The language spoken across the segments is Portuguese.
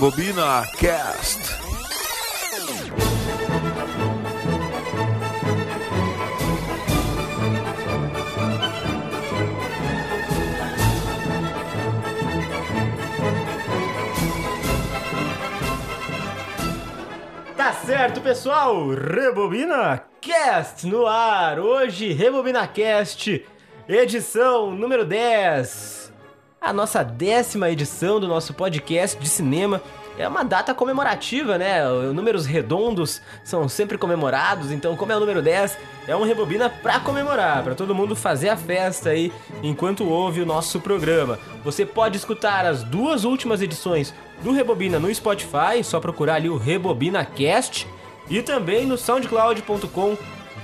Rebobina Cast. Tá certo, pessoal? Rebobina Cast no ar. Hoje, Rebobina Cast, edição número 10. A nossa décima edição do nosso podcast de cinema. É uma data comemorativa, né? Números redondos são sempre comemorados, então, como é o número 10, é um Rebobina pra comemorar, pra todo mundo fazer a festa aí enquanto ouve o nosso programa. Você pode escutar as duas últimas edições do Rebobina no Spotify, só procurar ali o Rebobina Cast e também no soundcloud.com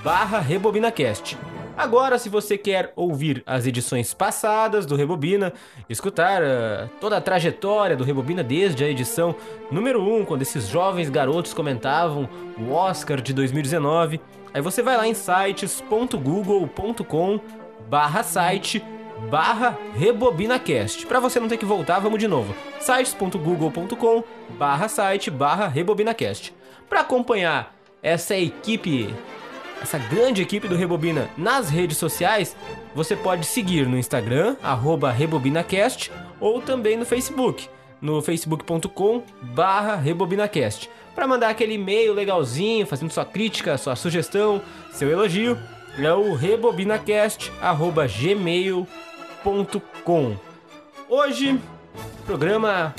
barra RebobinaCast. Agora, se você quer ouvir as edições passadas do Rebobina, escutar uh, toda a trajetória do Rebobina desde a edição número 1, quando esses jovens garotos comentavam o Oscar de 2019, aí você vai lá em sites.google.com barra site barra RebobinaCast. Para você não ter que voltar, vamos de novo. sites.google.com barra site barra RebobinaCast. Para acompanhar essa equipe, essa grande equipe do Rebobina nas redes sociais, você pode seguir no Instagram, RebobinaCast, ou também no Facebook, no facebook.com barra RebobinaCast. Para mandar aquele e-mail legalzinho, fazendo sua crítica, sua sugestão, seu elogio, é o rebobinacast.gmail.com. Hoje, programa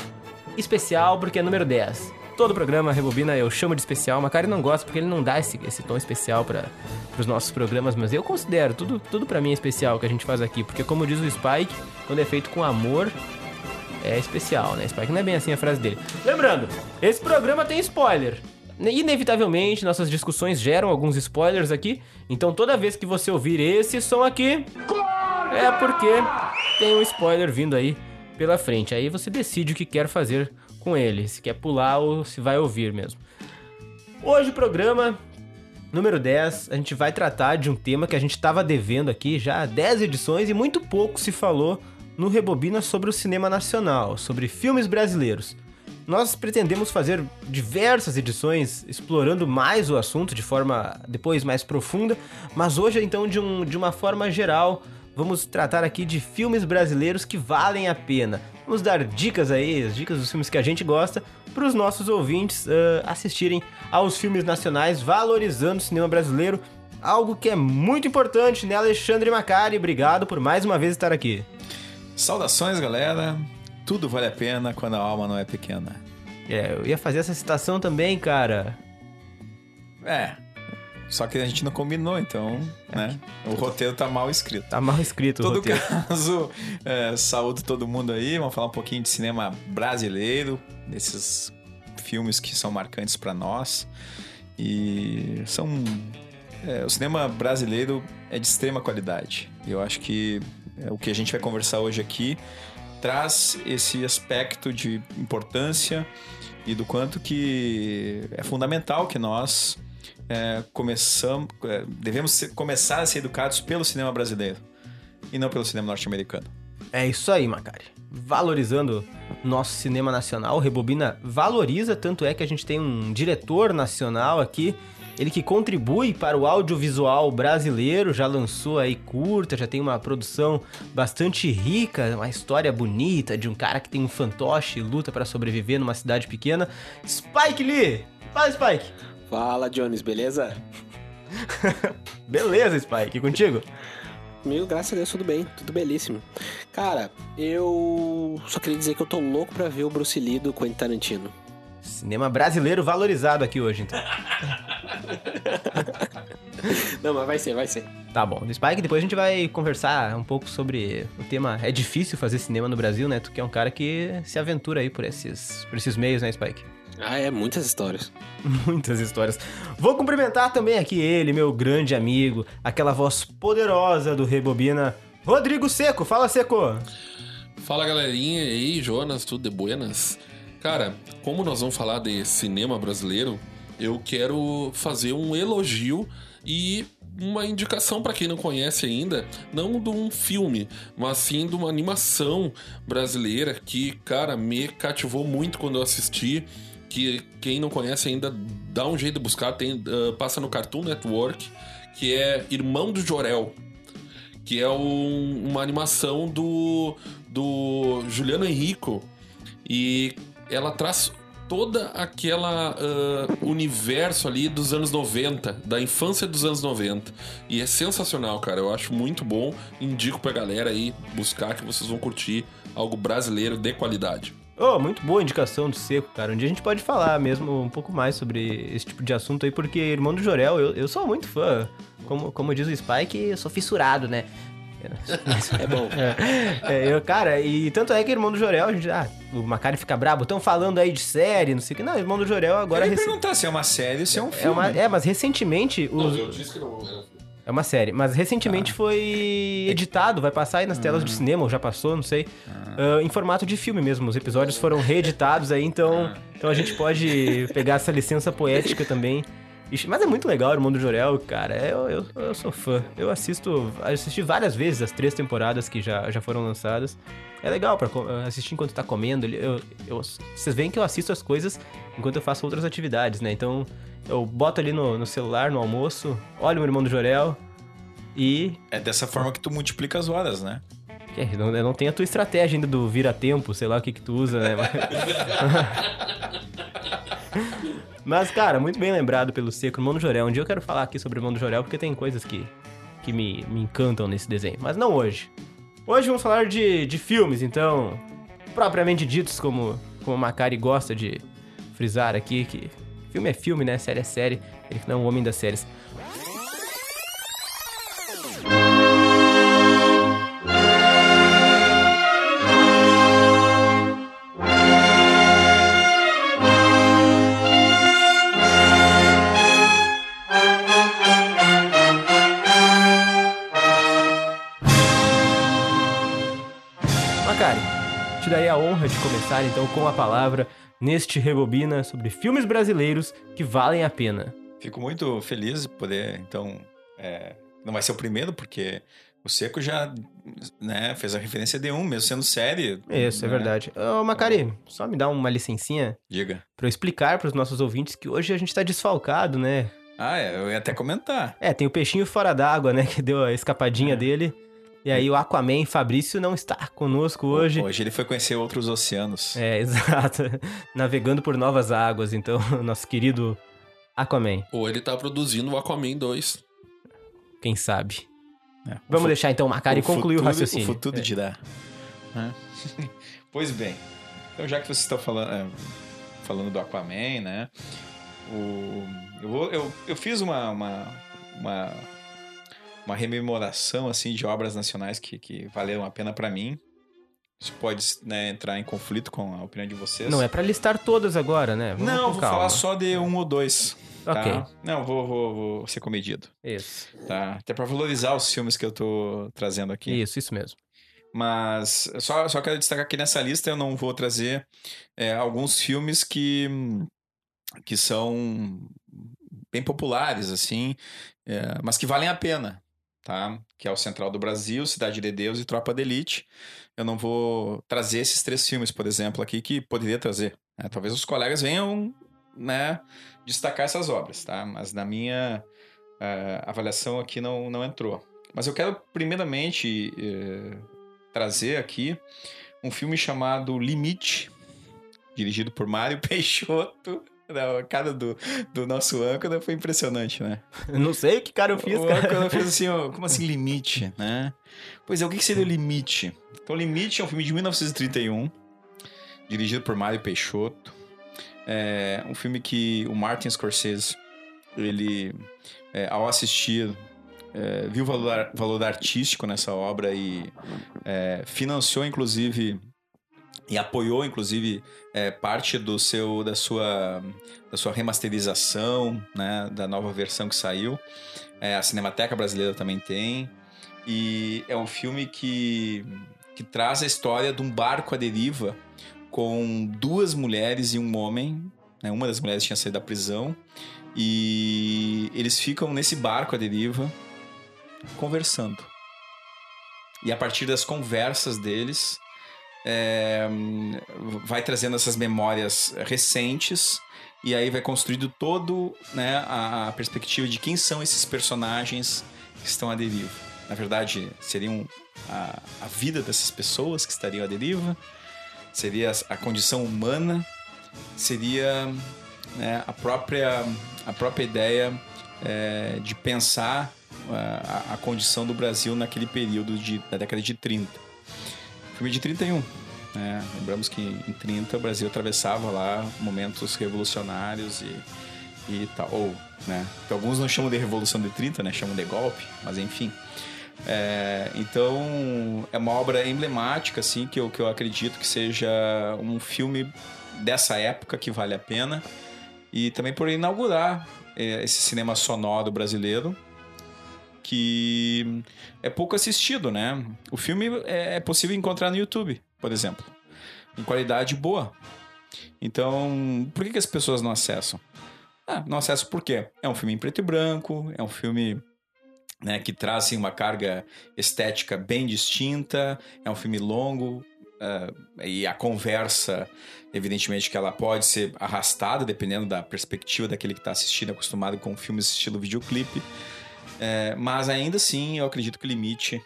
especial porque é número 10. Todo programa Rebobina eu chamo de especial, mas cara não gosta porque ele não dá esse, esse tom especial para os nossos programas, mas eu considero, tudo, tudo para mim é especial que a gente faz aqui, porque como diz o Spike, quando é feito com amor, é especial, né? Spike não é bem assim a frase dele. Lembrando, esse programa tem spoiler. Inevitavelmente, nossas discussões geram alguns spoilers aqui, então toda vez que você ouvir esse som aqui, é porque tem um spoiler vindo aí pela frente. Aí você decide o que quer fazer com ele, se quer pular ou se vai ouvir mesmo. Hoje o programa número 10, a gente vai tratar de um tema que a gente estava devendo aqui já há 10 edições e muito pouco se falou no Rebobina sobre o cinema nacional, sobre filmes brasileiros. Nós pretendemos fazer diversas edições explorando mais o assunto de forma depois mais profunda, mas hoje então de, um, de uma forma geral vamos tratar aqui de filmes brasileiros que valem a pena. Vamos dar dicas aí, as dicas dos filmes que a gente gosta, para os nossos ouvintes uh, assistirem aos filmes nacionais, valorizando o cinema brasileiro, algo que é muito importante, né, Alexandre Macari? Obrigado por mais uma vez estar aqui. Saudações, galera. Tudo vale a pena quando a alma não é pequena. É, eu ia fazer essa citação também, cara. É. Só que a gente não combinou, então, né? O roteiro tá mal escrito. Tá mal escrito Em o todo roteiro. caso, é, saúde todo mundo aí. Vamos falar um pouquinho de cinema brasileiro, desses filmes que são marcantes pra nós. E são. é, o cinema brasileiro é de extrema qualidade. Eu acho que é, o que a gente vai conversar hoje aqui traz esse aspecto de importância e do quanto que é fundamental que nós é, começamos, é, devemos ser- começar a ser educados pelo cinema brasileiro e não pelo cinema norte-americano. É isso aí, Macari. Valorizando nosso cinema nacional, Rebobina valoriza, tanto é que a gente tem um diretor nacional aqui, ele que contribui para o audiovisual brasileiro, já lançou aí curta, já tem uma produção bastante rica, uma história bonita de um cara que tem um fantoche e luta para sobreviver numa cidade pequena. Spike Lee! Fala, Spike! Fala, Jones, beleza? Beleza, Spike, contigo? Comigo, graças a Deus, tudo bem, tudo belíssimo. Cara, eu só queria dizer que eu tô louco pra ver o Bruce Lee do Quentin Tarantino. Cinema brasileiro valorizado aqui hoje, então. Não, mas vai ser, vai ser. Tá bom. No Spike, depois a gente vai conversar um pouco sobre o tema. É difícil fazer cinema no Brasil, né? Tu que é um cara que se aventura aí por esses, por esses meios, né, Spike? Ah, é, muitas histórias. Muitas histórias. Vou cumprimentar também aqui ele, meu grande amigo, aquela voz poderosa do Rebobina, Rodrigo Seco. Fala, Seco! Fala galerinha, e aí Jonas, tudo de buenas? Cara, como nós vamos falar de cinema brasileiro, eu quero fazer um elogio E uma indicação para quem não conhece ainda, não de um filme, mas sim de uma animação brasileira que, cara, me cativou muito quando eu assisti. Que quem não conhece ainda dá um jeito de buscar, tem, uh, passa no Cartoon Network, que é Irmão do Jorel, que é um, uma animação do, do Juliano Henrico. E ela traz toda aquela uh, universo ali dos anos 90, da infância dos anos 90. E é sensacional, cara. Eu acho muito bom. Indico pra galera aí buscar que vocês vão curtir algo brasileiro de qualidade. Oh, muito boa indicação do Seco, cara. Um dia a gente pode falar mesmo um pouco mais sobre esse tipo de assunto aí, porque Irmão do Jorel, eu, eu sou muito fã. Como, como diz o Spike, eu sou fissurado, né? É bom. É, é, eu, cara, e tanto é que Irmão do Jorel, a gente, ah, o Macari fica brabo, estão falando aí de série, não sei o que. Não, Irmão do Jorel agora... Eu ia rec- perguntar se é uma série ou se é um É, filme. uma, é, mas recentemente... Os, eu disse que não. É uma série, mas recentemente foi editado, vai passar aí nas telas de cinema, ou já passou, não sei, ah, em formato de filme mesmo. Os episódios foram reeditados aí, então, então a gente pode pegar essa licença poética também. Mas é muito legal, Irmão do Jorel, cara. Eu, eu, eu sou fã. Eu assisto, assisti várias vezes as três temporadas que já, já foram lançadas. É legal co- assistir enquanto tá comendo. Eu, eu, vocês veem que eu assisto as coisas enquanto eu faço outras atividades, né? Então eu boto ali no, no celular, no almoço, olho o Irmão do Jorel e. É dessa forma que tu multiplica as horas, né? É, não, eu não tenho a tua estratégia ainda do vira-tempo, sei lá o que que tu usa, né? Mas, cara, muito bem lembrado pelo Seco, Irmão do Jorel. Um dia eu quero falar aqui sobre o Irmão do Jorel, porque tem coisas que, que me, me encantam nesse desenho. Mas não hoje. Hoje vamos falar de, de filmes, então, propriamente ditos, como, como o Macari gosta de frisar aqui, que filme é filme, né? Série é série. Ele não é um homem das séries. Começar então com a palavra neste Rebobina sobre filmes brasileiros que valem a pena. Fico muito feliz de poder, então. é, não vai ser o primeiro, porque o Seco já né, fez a referência de um, mesmo sendo série. Isso, é né? verdade. Ô, Macari, só me dá uma licencinha Diga. pra eu explicar pros nossos ouvintes que hoje a gente tá desfalcado, né? Ah, é, eu ia até comentar. É, tem o peixinho fora d'água, né? Que deu a escapadinha dele. E aí o Aquaman Fabrício não está conosco hoje. Hoje ele foi conhecer outros oceanos. É, exato. Navegando por novas águas, então, nosso querido Aquaman, Ou ele tá produzindo o Aquaman 2. quem sabe. É, Vamos deixar então o Macari concluir o raciocínio. O futuro É. dirá. né? pois bem, então já que vocês estão falando, é, falando do Aquaman, né? O, eu, vou- eu, eu fiz uma, uma, uma, uma rememoração assim, de obras nacionais que, que valeram a pena pra mim. Isso pode né, entrar em conflito com a opinião de vocês. Não é pra listar todas agora, né? Vamos Não, vou calma. falar só de um ou dois. Tá? Ok. Não, vou, vou, vou ser comedido. Isso. Tá? Até pra valorizar os filmes que eu tô trazendo aqui. Isso, isso mesmo. Mas só, só quero destacar que nessa lista eu não vou trazer é, alguns filmes que, que são bem populares, assim, é, mas que valem a pena, tá? Que é o Central do Brasil, Cidade de Deus e Tropa de Elite. Eu não vou trazer esses três filmes, por exemplo, aqui, que poderia trazer. né? Talvez os colegas venham, né, destacar essas obras, tá? Mas na minha eh, avaliação aqui não, não entrou. Mas eu quero, primeiramente, eh, trazer aqui um filme chamado Limite, dirigido por Mário Peixoto. Não, a cara do, do nosso âncora foi impressionante, né? Não sei o que cara eu fiz, o cara. âncora fez assim, ó, como assim limite, né? Pois é, o que que seria o Limite? Então, Limite é um filme de 1931, dirigido por Mário Peixoto. É um filme que o Martin Scorsese, ele, é, ao assistir, é, viu o valor, valor artístico nessa obra e é, financiou, inclusive, e apoiou, inclusive, é, parte do seu, da, sua, da sua remasterização, né, da nova versão que saiu. É, a Cinemateca Brasileira também tem. E é um filme que, que traz a história de um barco à deriva com duas mulheres e um homem. né? Uma das mulheres tinha saído da prisão E eles ficam nesse barco à deriva conversando. E a partir das conversas deles, é, vai trazendo essas memórias recentes e aí vai construindo todo né, a, a perspectiva de quem são esses personagens que estão à deriva. Na verdade, seriam a, a vida dessas pessoas que estariam à deriva, seria a condição humana, seria né, a, própria, a própria ideia é, de pensar a, a, condição do Brasil naquele período de, da década de 30. Filme de 31. Né? Lembramos que em 30 o Brasil atravessava lá momentos revolucionários e, e tal. Ou, né? Que alguns não chamam de Revolução de 30, né? Chamam de golpe, mas enfim. É, então, é uma obra emblemática, assim, que eu, que eu acredito que seja um filme dessa época que vale a pena. E também por inaugurar é, esse cinema sonoro brasileiro, que é pouco assistido, né? O filme é, é possível encontrar no YouTube, por exemplo, em qualidade boa. Então, por que, que as pessoas não acessam? Ah, não acessam por quê? É um filme em preto e branco, é um filme né, que traz assim, uma carga estética bem distinta, é um filme longo, uh, e a conversa, evidentemente que ela pode ser arrastada, dependendo da perspectiva daquele que está assistindo, acostumado com filmes estilo videoclipe, é, mas ainda assim eu acredito que o limite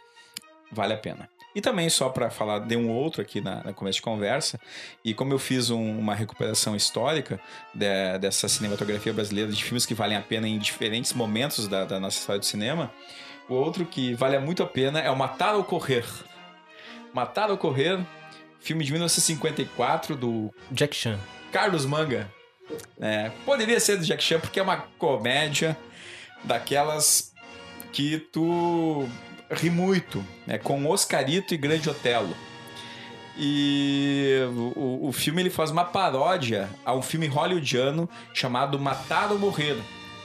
vale a pena. E também, só para falar de um outro aqui na, na começo de conversa, e como eu fiz um, uma recuperação histórica de, dessa cinematografia brasileira, de filmes que valem a pena em diferentes momentos da, da nossa história do cinema, o outro que vale muito a pena é o Matar ou Correr. Matar ou Correr, filme de 1954 do Jack Chan. Carlos Manga. É, poderia ser do Jack Chan porque é uma comédia daquelas que tu ri muito, né? Com Oscarito e Grande Otelo. E o, o filme ele faz uma paródia a um filme hollywoodiano chamado Matar ou Morrer,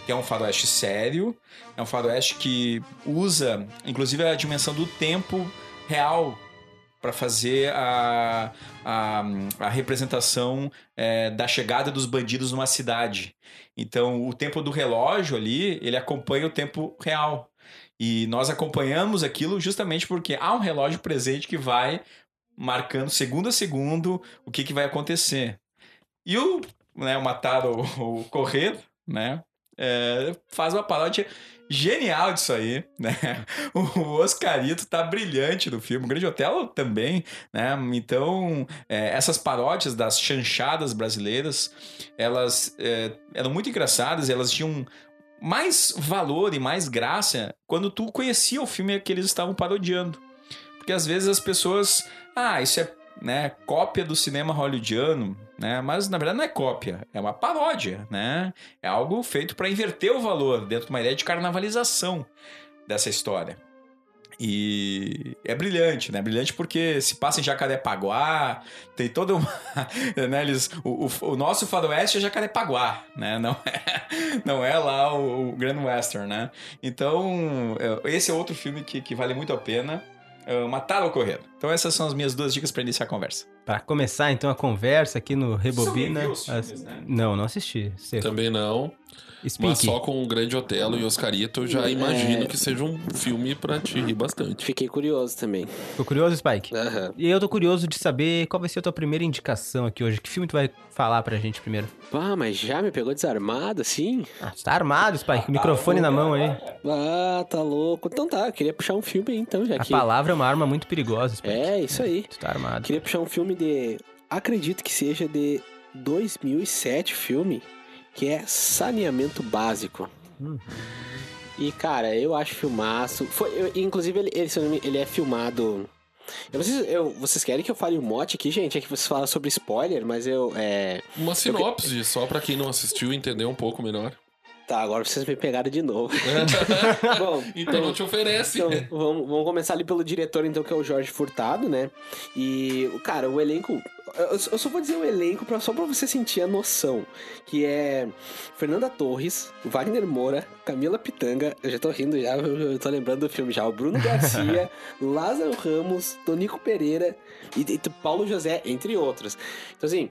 que é um faroeste sério, é um faroeste que usa, inclusive, a dimensão do tempo real para fazer a, a, a representação é, da chegada dos bandidos numa cidade. Então, o tempo do relógio ali, ele acompanha o tempo real. E nós acompanhamos aquilo justamente porque há um relógio presente que vai marcando segundo a segundo o que, que vai acontecer. E o, né, o Matar ou, Correr, né, é, faz uma paródia genial disso aí, né? O Oscarito tá brilhante no filme, o Grande Hotel também, né? Então, é, essas paródias das chanchadas brasileiras, elas é, eram muito engraçadas, elas tinham mais valor e mais graça quando tu conhecia o filme que eles estavam parodiando. Porque às vezes as pessoas, ah, isso é né, cópia do cinema hollywoodiano, né? Mas na verdade não é cópia, é uma paródia, né? É algo feito para inverter o valor dentro de uma ideia de carnavalização dessa história. E é brilhante, né? Brilhante porque se passa em Jacarepaguá, tem toda uma. Né, eles, o, o, o, nosso faroeste é Jacarepaguá, né? Não é, não é lá o, o Grand Western, né? Então, é, esse é outro filme que, que vale muito a pena. É Matar ou Correr. Então, essas são as minhas duas dicas para iniciar a conversa. Para começar, então, a conversa aqui no Rebobina. Você filmes, as... né? Não, não assisti. Você... Também não. Speak. Mas só com o Grande Otelo e Oscarito, eu já é... imagino que seja um filme pra te rir bastante. Fiquei curioso também. Ficou curioso, Spike? Uhum. E eu tô curioso de saber qual vai ser a tua primeira indicação aqui hoje. Que filme tu vai falar pra gente primeiro? Ah, mas já me pegou desarmado, assim? Ah, tá armado, Spike. microfone na mão aí. Ah, tá louco. Então tá, eu queria puxar um filme aí, então, já a que... A palavra é uma arma muito perigosa, Spike. É, isso aí. Tu tá armado. Queria puxar um filme de... Acredito que seja de 2007 filme que é saneamento básico. Hum. E, cara, eu acho filmaço. Foi, eu, inclusive, ele, ele, ele, é filmado. Eu, vocês, eu, vocês querem que eu fale o um mote aqui, gente? É que vocês falam sobre spoiler, mas eu. É... Uma sinopse, eu... só pra quem não assistiu entender um pouco melhor. Tá, agora vocês me pegaram de novo. Bom, então não te oferece. Então, vamos, vamos começar ali pelo diretor, então, que é o Jorge Furtado, né? E, cara, o elenco eu, só vou dizer o elenco pra, só pra você sentir a noção. Que é Fernanda Torres, Wagner Moura, Camila Pitanga, eu já tô rindo já, eu tô lembrando do filme já. O Bruno Garcia, Lázaro Ramos, Tonico Pereira e, e Paulo José, entre outros. Então, assim,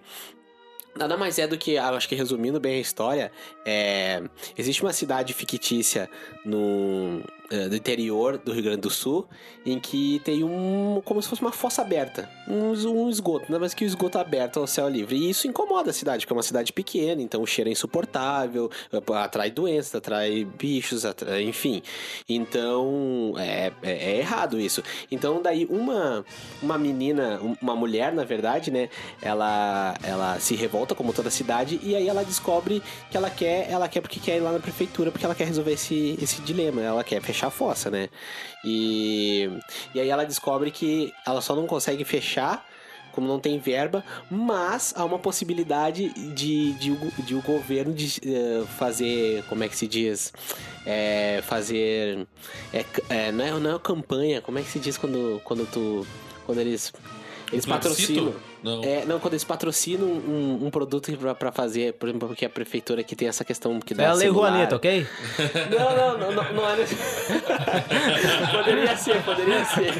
Nada mais é do que, ah, acho que resumindo bem a história, é, existe uma cidade fictícia no, do interior do Rio Grande do Sul, em que tem um. como se fosse uma fossa aberta. Um, um esgoto, não é mais que o esgoto aberto ao céu livre. E isso incomoda a cidade, porque é uma cidade pequena, então o cheiro é insuportável, atrai doenças, atrai bichos, atrai, enfim. Então é, é, é, errado isso. Então, daí uma, uma menina, uma mulher, na verdade, né? Ela, ela se revolta, como toda a cidade, e aí ela descobre que ela quer, ela quer porque quer ir lá na prefeitura, porque ela quer resolver esse, esse dilema. Ela quer fechar fechar a fossa, né? E, e aí ela descobre que ela só não consegue fechar como não tem verba, mas há uma possibilidade de, de, de o governo de, uh, fazer, como é que se diz? É, fazer. É, é, não, é, não é campanha, como é que se diz quando, quando tu. Quando eles. Eles patrocinam. Não. É, não, quando eles patrocinam um, um produto pra, pra, fazer, por exemplo, porque a prefeitura que tem essa questão que dá. É a Lei Rouanet, ok? Não, não, não, não, não é. poderia ser, poderia ser.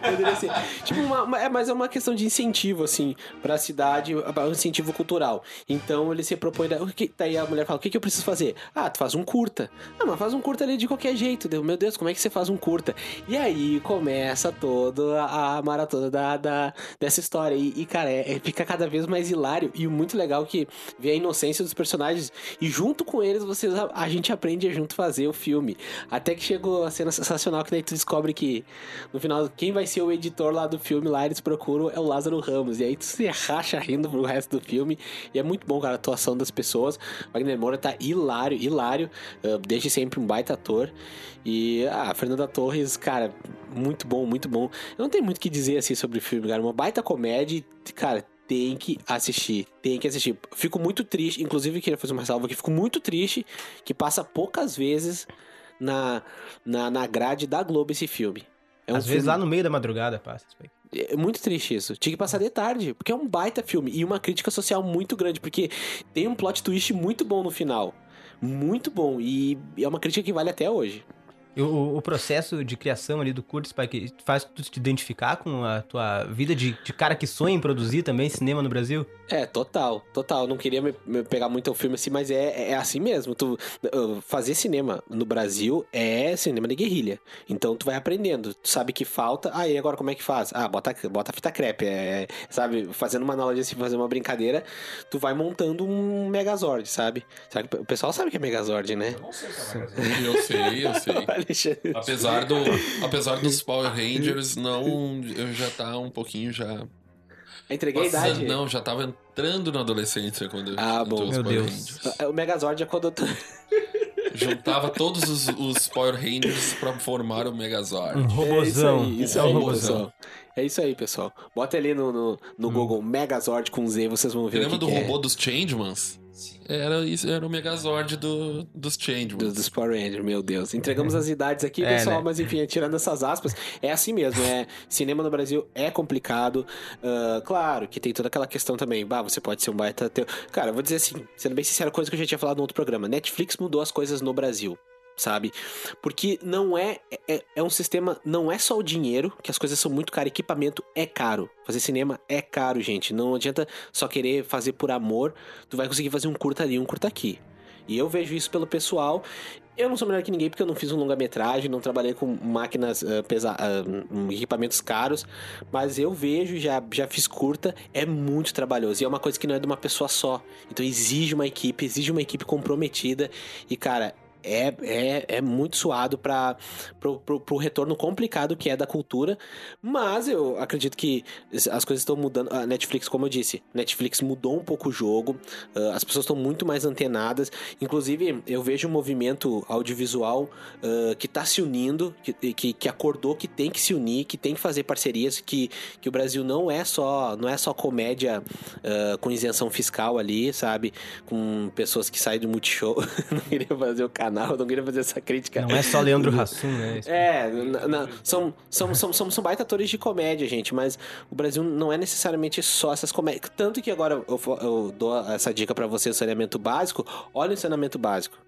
poderia ser. Tipo, uma, uma, é, mas é uma questão de incentivo, assim, pra cidade, um incentivo cultural. Então ele se propõe. Daí a mulher fala: o que, que eu preciso fazer? Ah, tu faz um curta. Ah, mas faz um curta ali de qualquer jeito. Meu Deus, como é que você faz um curta? E aí começa toda a maratona da, da, dessa história. E, e cara, é, é, fica cada vez mais hilário. E muito legal que vê a inocência dos personagens. E junto com eles, vocês, a, a gente aprende a junto fazer o filme. Até que chegou a cena sensacional, que daí tu descobre que no final, quem vai ser o editor lá do filme, lá eles procuram, é o Lázaro Ramos. E aí tu se racha rindo pro resto do filme. E é muito bom, cara, a atuação das pessoas. Wagner Moura tá hilário, hilário. Uh, desde sempre um baita ator. E ah, a Fernanda Torres, cara, muito bom, muito bom. Eu não tenho muito o que dizer assim sobre o filme, cara. Uma baita comédia, cara, tem que assistir. Tem que assistir. Fico muito triste, inclusive queria fazer uma salva aqui. Fico muito triste que passa poucas vezes na, na, na grade da Globo esse filme. É um Às filme... vezes lá no meio da madrugada passa. É muito triste isso. Tinha que passar de tarde, porque é um baita filme e uma crítica social muito grande, porque tem um plot twist muito bom no final. Muito bom e é uma crítica que vale até hoje. O, o, processo de criação ali do curto, Spike, faz tu te identificar com a tua vida de, de, cara que sonha em produzir também cinema no Brasil? É, total, total. Não queria me, me pegar muito o filme assim, mas é, é assim mesmo. Tu, fazer cinema no Brasil é cinema de guerrilha. Então tu vai aprendendo. Tu sabe que falta. Ah, e agora como é que faz? Ah, bota, bota fita crepe. É, sabe, fazendo uma analogia assim, fazer uma brincadeira, tu vai montando um Megazord, sabe? sabe? O pessoal sabe que é Megazord, né? Eu não sei o que é Megazord. eu sei, eu sei. apesar, do, apesar dos Power Rangers, não. Eu já tá um pouquinho já. Entreguei Nossa, a idade? Não, já tava entrando na adolescência quando Ah, bom. Meu Power Deus. Rangers. O Megazord é quando eu tô... Juntava todos os, os, Power Rangers pra formar o Megazord. Um robozão. É isso aí, isso é aí, robozão. É isso aí, pessoal. Bota ali no, no, no hum. Google Megazord com Z, vocês vão ver Lembra do que robô é. dos Changemans? Era, isso, era o Megazord do, dos Changemans. Dos, dos Power Rangers, meu Deus. Entregamos as idades aqui, é, pessoal, né? mas enfim, tirando essas aspas, é assim mesmo. É, cinema no Brasil é complicado. Uh, claro que tem toda aquela questão também. Bah, você pode ser um baita. Teu... Cara, eu vou dizer assim, sendo bem sincero, coisa que eu já tinha falado no outro programa. Netflix mudou as coisas no Brasil sabe? Porque não é, é, é um sistema, não é só o dinheiro, que as coisas são muito caras, equipamento é caro. Fazer cinema é caro, gente. Não adianta só querer fazer por amor, tu vai conseguir fazer um curta ali, um curta aqui. E eu vejo isso pelo pessoal. Eu não sou melhor que ninguém porque eu não fiz um longa-metragem, não trabalhei com máquinas uh, pesa uh, equipamentos caros, mas eu vejo, já, já fiz curta, é muito trabalhoso. E é uma coisa que não é de uma pessoa só. Então exige uma equipe, exige uma equipe comprometida. E, cara, é, é, é muito suado para pro, retorno complicado que é da cultura, mas eu acredito que as coisas estão mudando. A Netflix, como eu disse, Netflix mudou um pouco o jogo, uh, as pessoas estão muito mais antenadas. Inclusive, eu vejo um movimento audiovisual uh, que está se unindo, que, que, que, acordou que tem que se unir, que tem que fazer parcerias, que, que o Brasil não é só não é só comédia uh, com isenção fiscal ali, sabe? Com pessoas que saem do Multishow. não queria fazer o canal canal, eu não queria fazer essa crítica. Não é só Leandro Hassum, né? É, são, são, são, são, são baita atores de comédia, gente, mas o Brasil não é necessariamente só essas comédias. Tanto que agora eu, eu dou essa dica para você, o saneamento básico, olha o saneamento básico.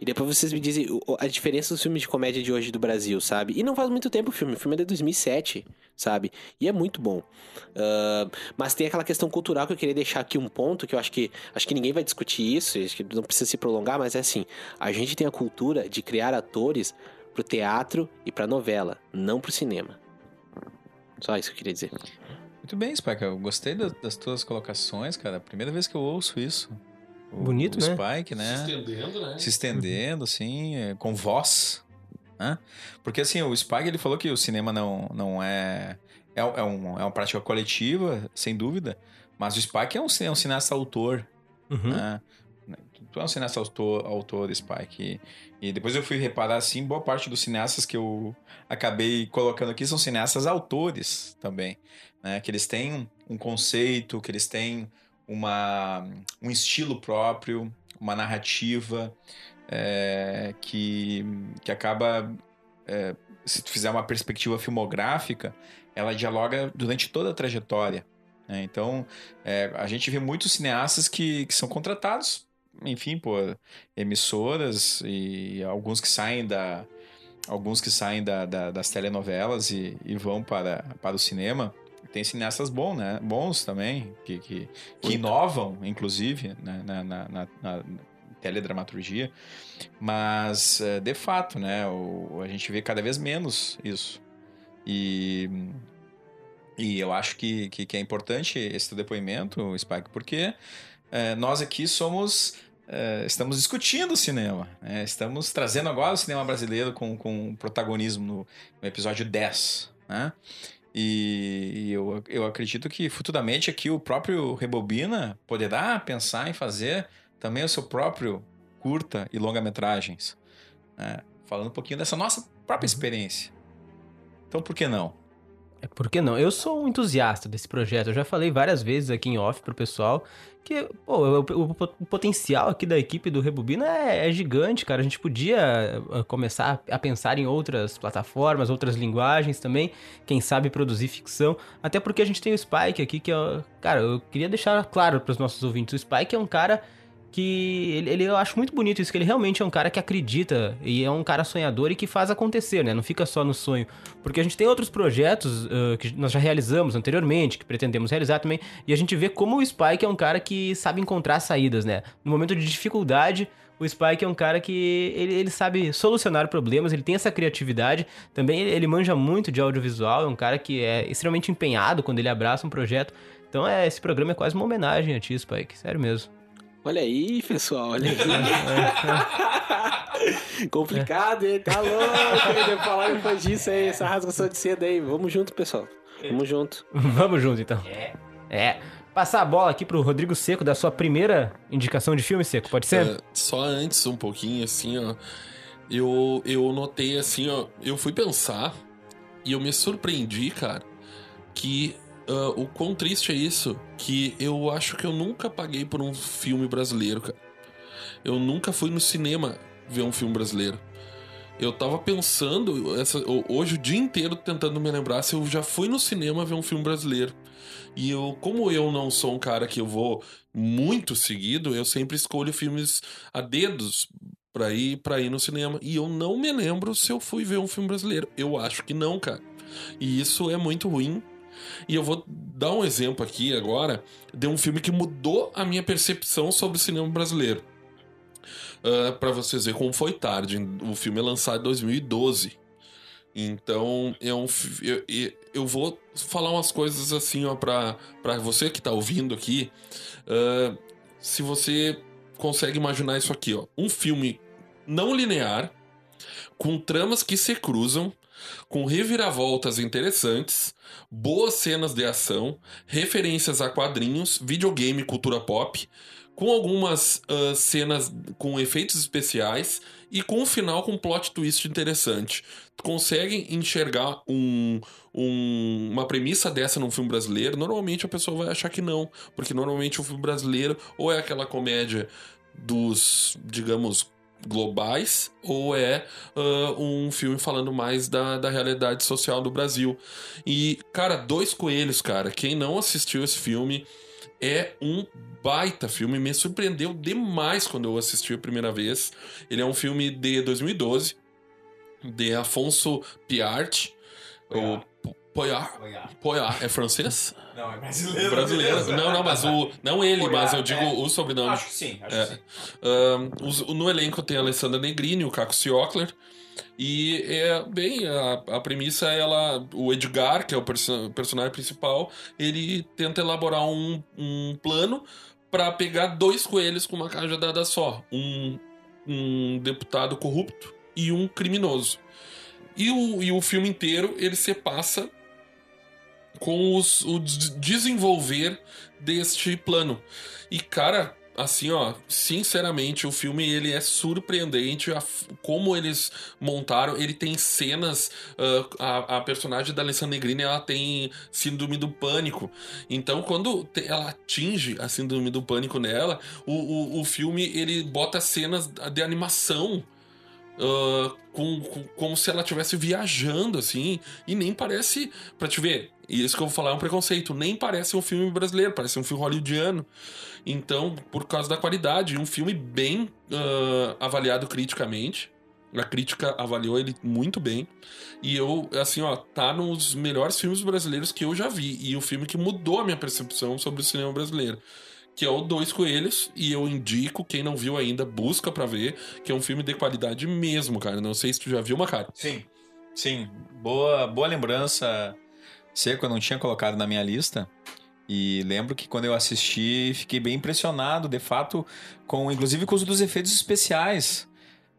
E depois vocês me dizem a diferença dos filmes de comédia de hoje do Brasil, sabe? E não faz muito tempo o filme, o filme é de 2007, sabe? E é muito bom. Ah, mas tem aquela questão cultural que eu queria deixar aqui um ponto, que eu acho que acho que ninguém vai discutir isso, acho que não precisa se prolongar, mas é assim, a gente tem a cultura de criar atores pro teatro e pra novela, não pro cinema. Só isso que eu queria dizer. Muito bem, Spike. Eu gostei da- das tuas colocações, cara. Primeira vez que eu ouço isso. Bonito, o né? Spike, Se né? estendendo, né? Se estendendo, assim, com voz. Né? Porque, assim, o Spike, ele falou que o cinema não, não é... É, é, um, é uma prática coletiva, sem dúvida. Mas o Spike é um, é um cineasta autor, Uhum. né? Tu é um cineasta autor, autor Spike. E, e depois eu fui reparar, assim, boa parte dos cineastas que eu acabei colocando aqui são cineastas autores também. Né? Que eles têm um conceito, que eles têm uma, um estilo próprio, uma narrativa é, que, que acaba, é, se tu fizer uma perspectiva filmográfica, ela dialoga durante toda a trajetória. né? Então, é, a gente vê muitos cineastas que, que são contratados, enfim, por emissoras e alguns que saem da alguns que saem da, da- das telenovelas e, e vão para, para o cinema. Tem cineastas bons, né? Bons também, que, que, que inovam, inclusive, né? na, na, na, na teledramaturgia. Mas, é, de fato, né? O, a gente vê cada vez menos isso. E, e eu acho que, que, que é importante esse depoimento, Spike, porque é, nós aqui somos. é, estamos discutindo o cinema. né? Estamos trazendo agora o cinema brasileiro com, com protagonismo no, no episódio 10. Né? E, eu, eu acredito que futuramente aqui o próprio Rebobina poderá pensar em fazer também o seu próprio curta e longa-metragens. né? Falando um pouquinho dessa nossa própria experiência. Então por que não? É, por que não? Eu sou um entusiasta desse projeto. Eu já falei várias vezes aqui em off pro pessoal que pô, o, o- o potencial aqui da equipe do Rebobina é, é gigante, cara. A gente podia eh, começar a pensar em outras plataformas, outras linguagens também. Quem sabe produzir ficção. Até porque a gente tem o Spike aqui, que é. Cara, eu queria deixar claro pros nossos ouvintes: o Spike é um cara que ele, ele- eu acho muito bonito isso, que ele realmente é um cara que acredita e é um cara sonhador e que faz acontecer, né? Não fica só no sonho. Porque a gente tem outros projetos ah, que nós já realizamos anteriormente, que pretendemos realizar também, e a gente vê como o Spike é um cara que sabe encontrar saídas, né? No momento de dificuldade, o Spike é um cara que ele, ele sabe solucionar problemas, ele tem essa criatividade. Também ele, ele manja muito de audiovisual, é um cara que é extremamente empenhado quando ele abraça um projeto. Então é, esse programa é quase uma homenagem a ti, Spike, sério mesmo. Olha aí, pessoal, olha aí. Complicado, hein? Tá louco, hein? Falar depois disso aí, essa rasgação de seda aí. Vamos junto, pessoal. Vamos junto. Vamos junto, então. É. É. Passar a bola aqui pro Rodrigo Seco, da sua primeira indicação de filme, Seco, pode ser? É, só antes, um pouquinho, assim, ó. Eu, eu notei, assim, ó. Eu fui pensar e eu me surpreendi, cara, que ah, o quão triste é isso. Que eu acho que eu nunca paguei por um filme brasileiro, cara. Eu nunca fui no cinema ver um filme brasileiro. Eu tava pensando essa, hoje o dia inteiro tentando me lembrar se eu já fui no cinema ver um filme brasileiro. E eu, como eu não sou um cara que eu vou muito seguido, eu sempre escolho filmes a dedos pra ir para ir no cinema. E eu não me lembro se eu fui ver um filme brasileiro. Eu acho que não, cara. E isso é muito ruim. E eu vou dar um exemplo aqui agora de um filme que mudou a minha percepção sobre o cinema brasileiro. Uh, para vocês verem como foi tarde. O filme é lançado em 2012. Então, é um, eu- eu vou falar umas coisas assim, ó, pra, pra você que tá ouvindo aqui. Uh, se você consegue imaginar isso aqui, ó. Um filme não linear, com tramas que se cruzam, com reviravoltas interessantes, boas cenas de ação, referências a quadrinhos, videogame e cultura pop, com algumas ah, cenas com efeitos especiais e com um final com plot twist interessante. Conseguem enxergar um, um- uma premissa dessa num filme brasileiro? Normalmente a pessoa vai achar que não, porque normalmente o filme brasileiro ou é aquela comédia dos, digamos, globais, ou é ah, um filme falando mais da, da realidade social do Brasil. E, cara, Dois Coelhos, cara, quem não assistiu esse filme é um baita filme, me surpreendeu demais quando eu assisti a primeira vez. Ele é um filme de 2012, de Afonso Piart. O Poyar. Poyar. É francês? Não, é brasileiro. Brasileiro. Não, não, mas o. Não ele, Poyar, mas eu digo é. o sobrenome. Acho que sim, acho É. que sim. Os- no elenco tem a Alessandra Negrini, o Caco Ciocler. E é bem, a, a premissa é ela. O Edgar, que é o perso- personagem principal, ele tenta elaborar um, um plano para pegar dois coelhos com uma cajadada só. Um, um deputado corrupto e um criminoso. E o, e o filme inteiro ele se passa com os, o des- desenvolver deste plano. E, cara, assim, ó, sinceramente, o filme ele é surpreendente. a como eles montaram, ele tem cenas. ah, a, a personagem da Alessandra Negrini ela tem síndrome do pânico. Então, quando te- ela atinge a síndrome do pânico nela, o, o, o filme ele bota cenas de animação. ah, com, com- como se ela estivesse viajando, assim, e nem parece, pra te ver, e isso que eu vou falar é um preconceito, nem parece um filme brasileiro, parece um filme hollywoodiano. Então, por causa da qualidade, um filme bem ah, avaliado criticamente. A crítica avaliou ele muito bem. E eu, assim, ó, tá nos melhores filmes brasileiros que eu já vi. E o filme que mudou a minha percepção sobre o cinema brasileiro. Que é o Dois Coelhos. E eu indico, quem não viu ainda, busca pra ver. Que é um filme de qualidade mesmo, cara. Não sei se tu já viu, cara. Sim, sim. Boa, boa lembrança. Seco, eu não tinha colocado na minha lista. E lembro que quando eu assisti, fiquei bem impressionado, de fato, com inclusive com os dos efeitos especiais.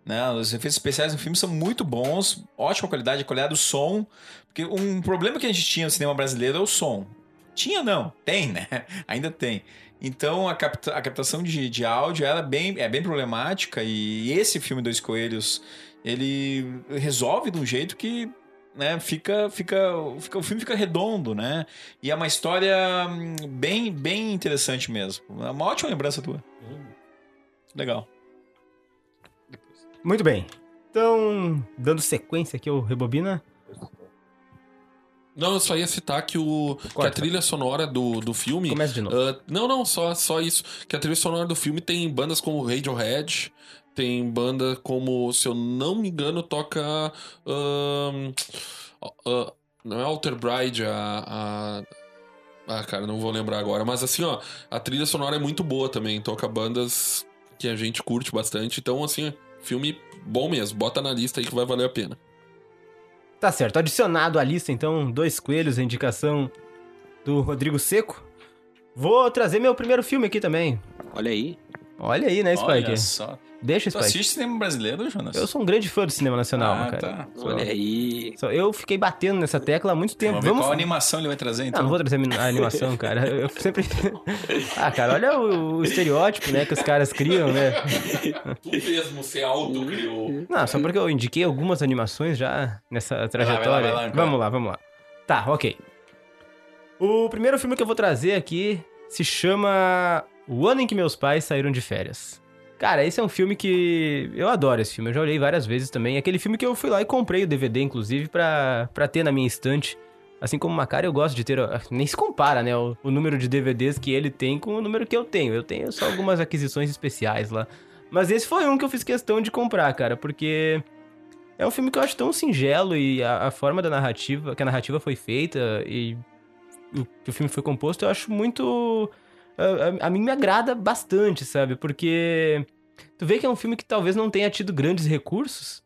Né? Os efeitos especiais no filme são muito bons, ótima qualidade, a qualidade do som. Porque um problema que a gente tinha no cinema brasileiro é o som. Tinha não, tem, né? Ainda tem. Então a, capta- a captação de, de áudio ela é, bem, é bem problemática e esse filme Dois Coelhos ele resolve de um jeito que né, fica, fica, fica, o filme fica redondo, né? E é uma história hum, bem, bem interessante mesmo. É uma ótima lembrança tua. Legal. Muito bem. Então, dando sequência aqui ao Rebobina. Não, eu só ia citar que, o, que a trilha sonora do, do filme. Começa de novo. Ah, não, não, só, só isso. Que a trilha sonora do filme tem bandas como Radiohead, tem banda como, se eu não me engano, toca. ah, não é Alter Bride, a, a. Ah, cara, não vou lembrar agora. Mas assim, ó, a trilha sonora é muito boa também. Toca bandas que a gente curte bastante. Então, assim, filme bom mesmo. Bota na lista aí que vai valer a pena. Tá certo. Adicionado à lista, então, dois coelhos, a indicação do Rodrigo Seco. Vou trazer meu primeiro filme aqui também. Olha aí. Olha aí, né, Spike? Olha só. Deixa, Tu Spike. assiste cinema brasileiro, Jonas? Eu sou um grande fã do cinema nacional, Ah, cara. tá. Olha aí. eu fiquei batendo nessa tecla há muito tempo. Vamos ver Vamos qual animação ele vai trazer, Não, então. não vou trazer a animação, cara. Eu sempre. ah, cara, olha o, o estereótipo, né, que os caras criam, né? Tu mesmo se autocriou. Não, só porque eu indiquei algumas animações já nessa trajetória. vai lá, vai lá, então. vamos lá, vamos lá. Tá, ok. O primeiro filme que eu vou trazer aqui se chama O Ano em que Meus Pais Saíram de Férias. Cara, esse é um filme que. Eu adoro esse filme, eu já olhei várias vezes também. É aquele filme que eu fui lá e comprei o DVD, inclusive, pra, pra ter na minha estante. Assim como o Macari, eu gosto de ter. Nem se compara, né? O, o número de DVDs que ele tem com o número que eu tenho. Eu tenho só algumas aquisições especiais lá. Mas esse foi um que eu fiz questão de comprar, cara, porque é um filme que eu acho tão singelo e a, a forma da narrativa, que a narrativa foi feita e o que o filme foi composto, eu acho muito. A, a- a mim me agrada bastante, sabe? Porque tu vê que é um filme que talvez não tenha tido grandes recursos.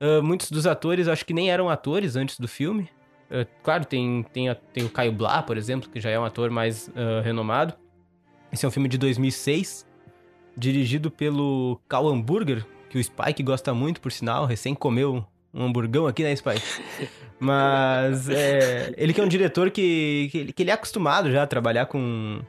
Ah, muitos dos atores acho que nem eram atores antes do filme. Ah, claro, tem, tem, tem o Caio Blá, por exemplo, que já é um ator mais ah, renomado. Esse é um filme de 2006, dirigido pelo Cal Hamburger, que o Spike gosta muito, por sinal, recém comeu um hamburgão aqui, né, Spike? Mas é, ele que é um diretor que, que, que ele é acostumado já a trabalhar com,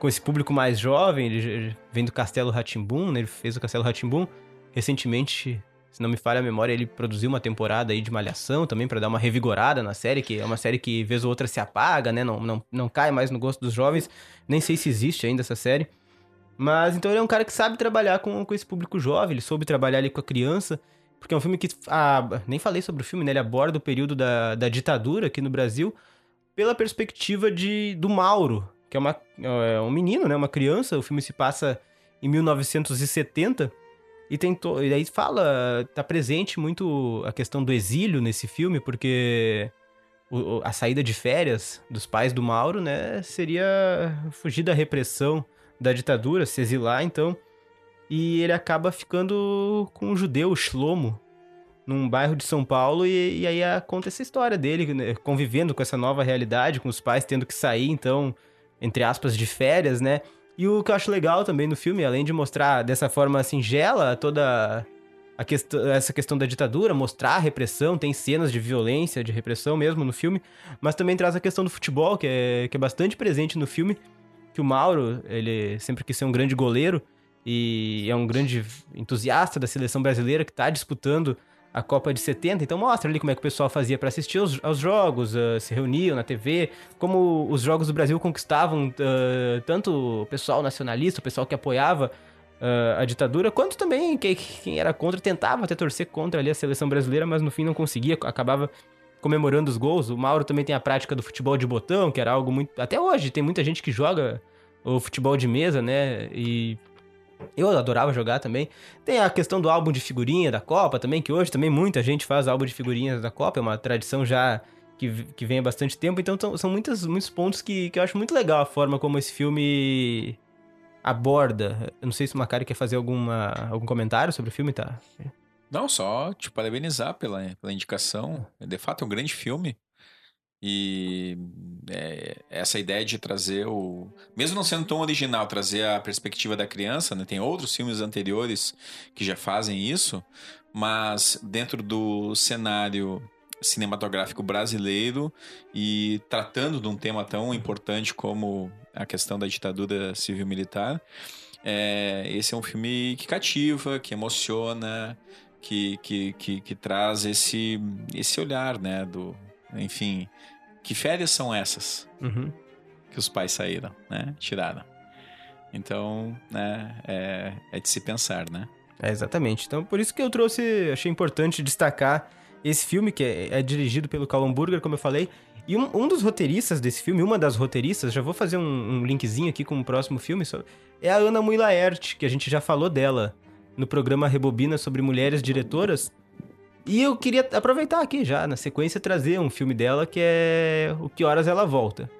com esse público mais jovem, ele vem do Castelo Ratimbum, né? Ele fez o Castelo Ratimbum. Recentemente, se não me falha a memória, ele produziu uma temporada aí de Malhação também pra dar uma revigorada na série, que é uma série que vez ou outra se apaga, né? Não, não, não cai mais no gosto dos jovens. Nem sei se existe ainda essa série. Mas então ele é um cara que sabe trabalhar com, com esse público jovem, ele soube trabalhar ali com a criança. Porque é um filme que. ah, nem falei sobre o filme, né? Ele aborda o período da, da ditadura aqui no Brasil pela perspectiva de, do Mauro, que é, uma, é um menino, né? Uma criança. O filme se passa em 1970. E, tem to... e aí fala, tá presente muito a questão do exílio nesse filme, porque o, a saída de férias dos pais do Mauro, né, seria fugir da repressão da ditadura, se exilar, então. E ele acaba ficando com um judeu, Shlomo, num bairro de São Paulo, e, e aí conta essa história dele, né, convivendo com essa nova realidade, com os pais tendo que sair, então, entre aspas, de férias, né? E o que eu acho legal também no filme, além de mostrar dessa forma singela toda a questão, essa questão da ditadura, mostrar a repressão, tem cenas de violência, de repressão mesmo no filme, mas também traz a questão do futebol, que é, que é bastante presente no filme, que o Mauro, ele sempre quis ser um grande goleiro e é um grande entusiasta da seleção brasileira que está disputando a Copa de 70, então mostra ali como é que o pessoal fazia para assistir aos, jogos, uh, se reuniam na TV, como os jogos do Brasil conquistavam uh, tanto o pessoal nacionalista, o pessoal que apoiava uh, a ditadura, quanto também quem, quem era contra tentava até torcer contra ali a seleção brasileira, mas no fim não conseguia, acabava comemorando os gols. O Mauro também tem a prática do futebol de botão, que era algo muito. Até hoje, tem muita gente que joga o futebol de mesa, né? E eu adorava jogar também. Tem a questão do álbum de figurinha da Copa também, que hoje também muita gente faz álbum de figurinhas da Copa, é uma tradição já que, que vem há bastante tempo. Então são, muitos, muitos pontos que, que eu acho muito legal a forma como esse filme aborda. Eu não sei se o Macari quer fazer alguma, algum comentário sobre o filme, tá? Não, só te parabenizar pela, pela indicação. De fato, é um grande filme. E é, essa ideia de trazer o. Mesmo não sendo tão original, trazer a perspectiva da criança, né? Tem outros filmes anteriores que já fazem isso, mas dentro do cenário cinematográfico brasileiro e tratando de um tema tão importante como a questão da ditadura civil-militar, é, esse é um filme que cativa, que emociona, que, que, que, que traz esse, esse olhar, né? Do, enfim, que férias são essas uhum. que os pais saíram, né? Tiraram. Então, né, é, é de se pensar, né? É, exatamente. Então, por isso que eu trouxe, achei importante destacar esse filme, que é, é dirigido pelo Callum Burger, como eu falei. E um, um, dos roteiristas desse filme, uma das roteiristas, já vou fazer um, um linkzinho aqui com o próximo filme, é a Ana Mui Laerte, que a gente já falou dela no programa Rebobina sobre mulheres diretoras. E eu queria aproveitar aqui já, na sequência, trazer um filme dela que é O Que Horas Ela Volta.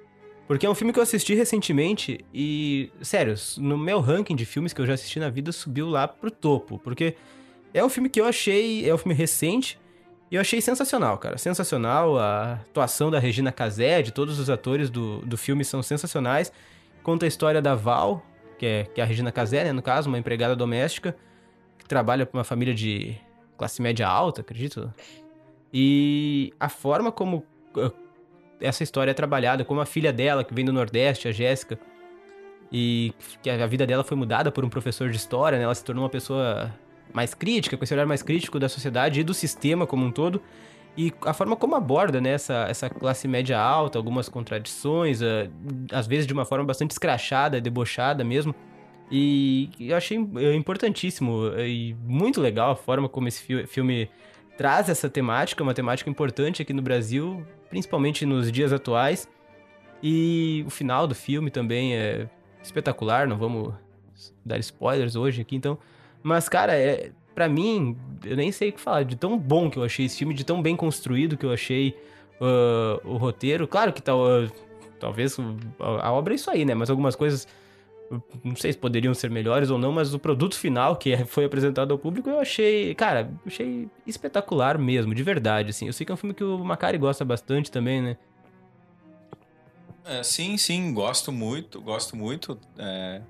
Porque é um filme que eu assisti recentemente e, sério, no meu ranking de filmes que eu já assisti na vida subiu lá pro topo. Porque é um filme que eu achei, é um filme recente e eu achei sensacional, cara. Sensacional. A atuação da Regina Casé, de todos os atores do, do filme são sensacionais. Conta a história da Val, que é, que é a Regina Casé, né, no caso, uma empregada doméstica que trabalha para uma família de classe média alta, acredito. E a forma como uh, essa história é trabalhada, como a filha dela, que vem do Nordeste, a Jéssica, e que a vida dela foi mudada por um professor de história, né? Ela se tornou uma pessoa mais crítica, com esse olhar mais crítico da sociedade e do sistema como um todo. E a forma como aborda né, essa, essa classe média alta, algumas contradições, uh, às vezes de uma forma bastante escrachada, debochada mesmo. E eu achei é, importantíssimo e muito legal a forma como esse filme traz essa temática, uma temática importante aqui no Brasil, principalmente nos dias atuais. E o final do filme também é espetacular, não vamos dar spoilers hoje aqui, então. Mas, cara, é, para mim, eu nem sei o que falar, de tão bom que eu achei esse filme, de tão bem construído que eu achei uh, o roteiro. Claro que tal, uh, talvez a obra é isso aí, né? Mas algumas coisas não sei se poderiam ser melhores ou não, mas o produto final que é, foi apresentado ao público eu achei, cara, achei espetacular mesmo, de verdade, assim. Eu sei que é um filme que o Macari gosta bastante também, né? É, sim, sim, gosto muito, gosto muito é,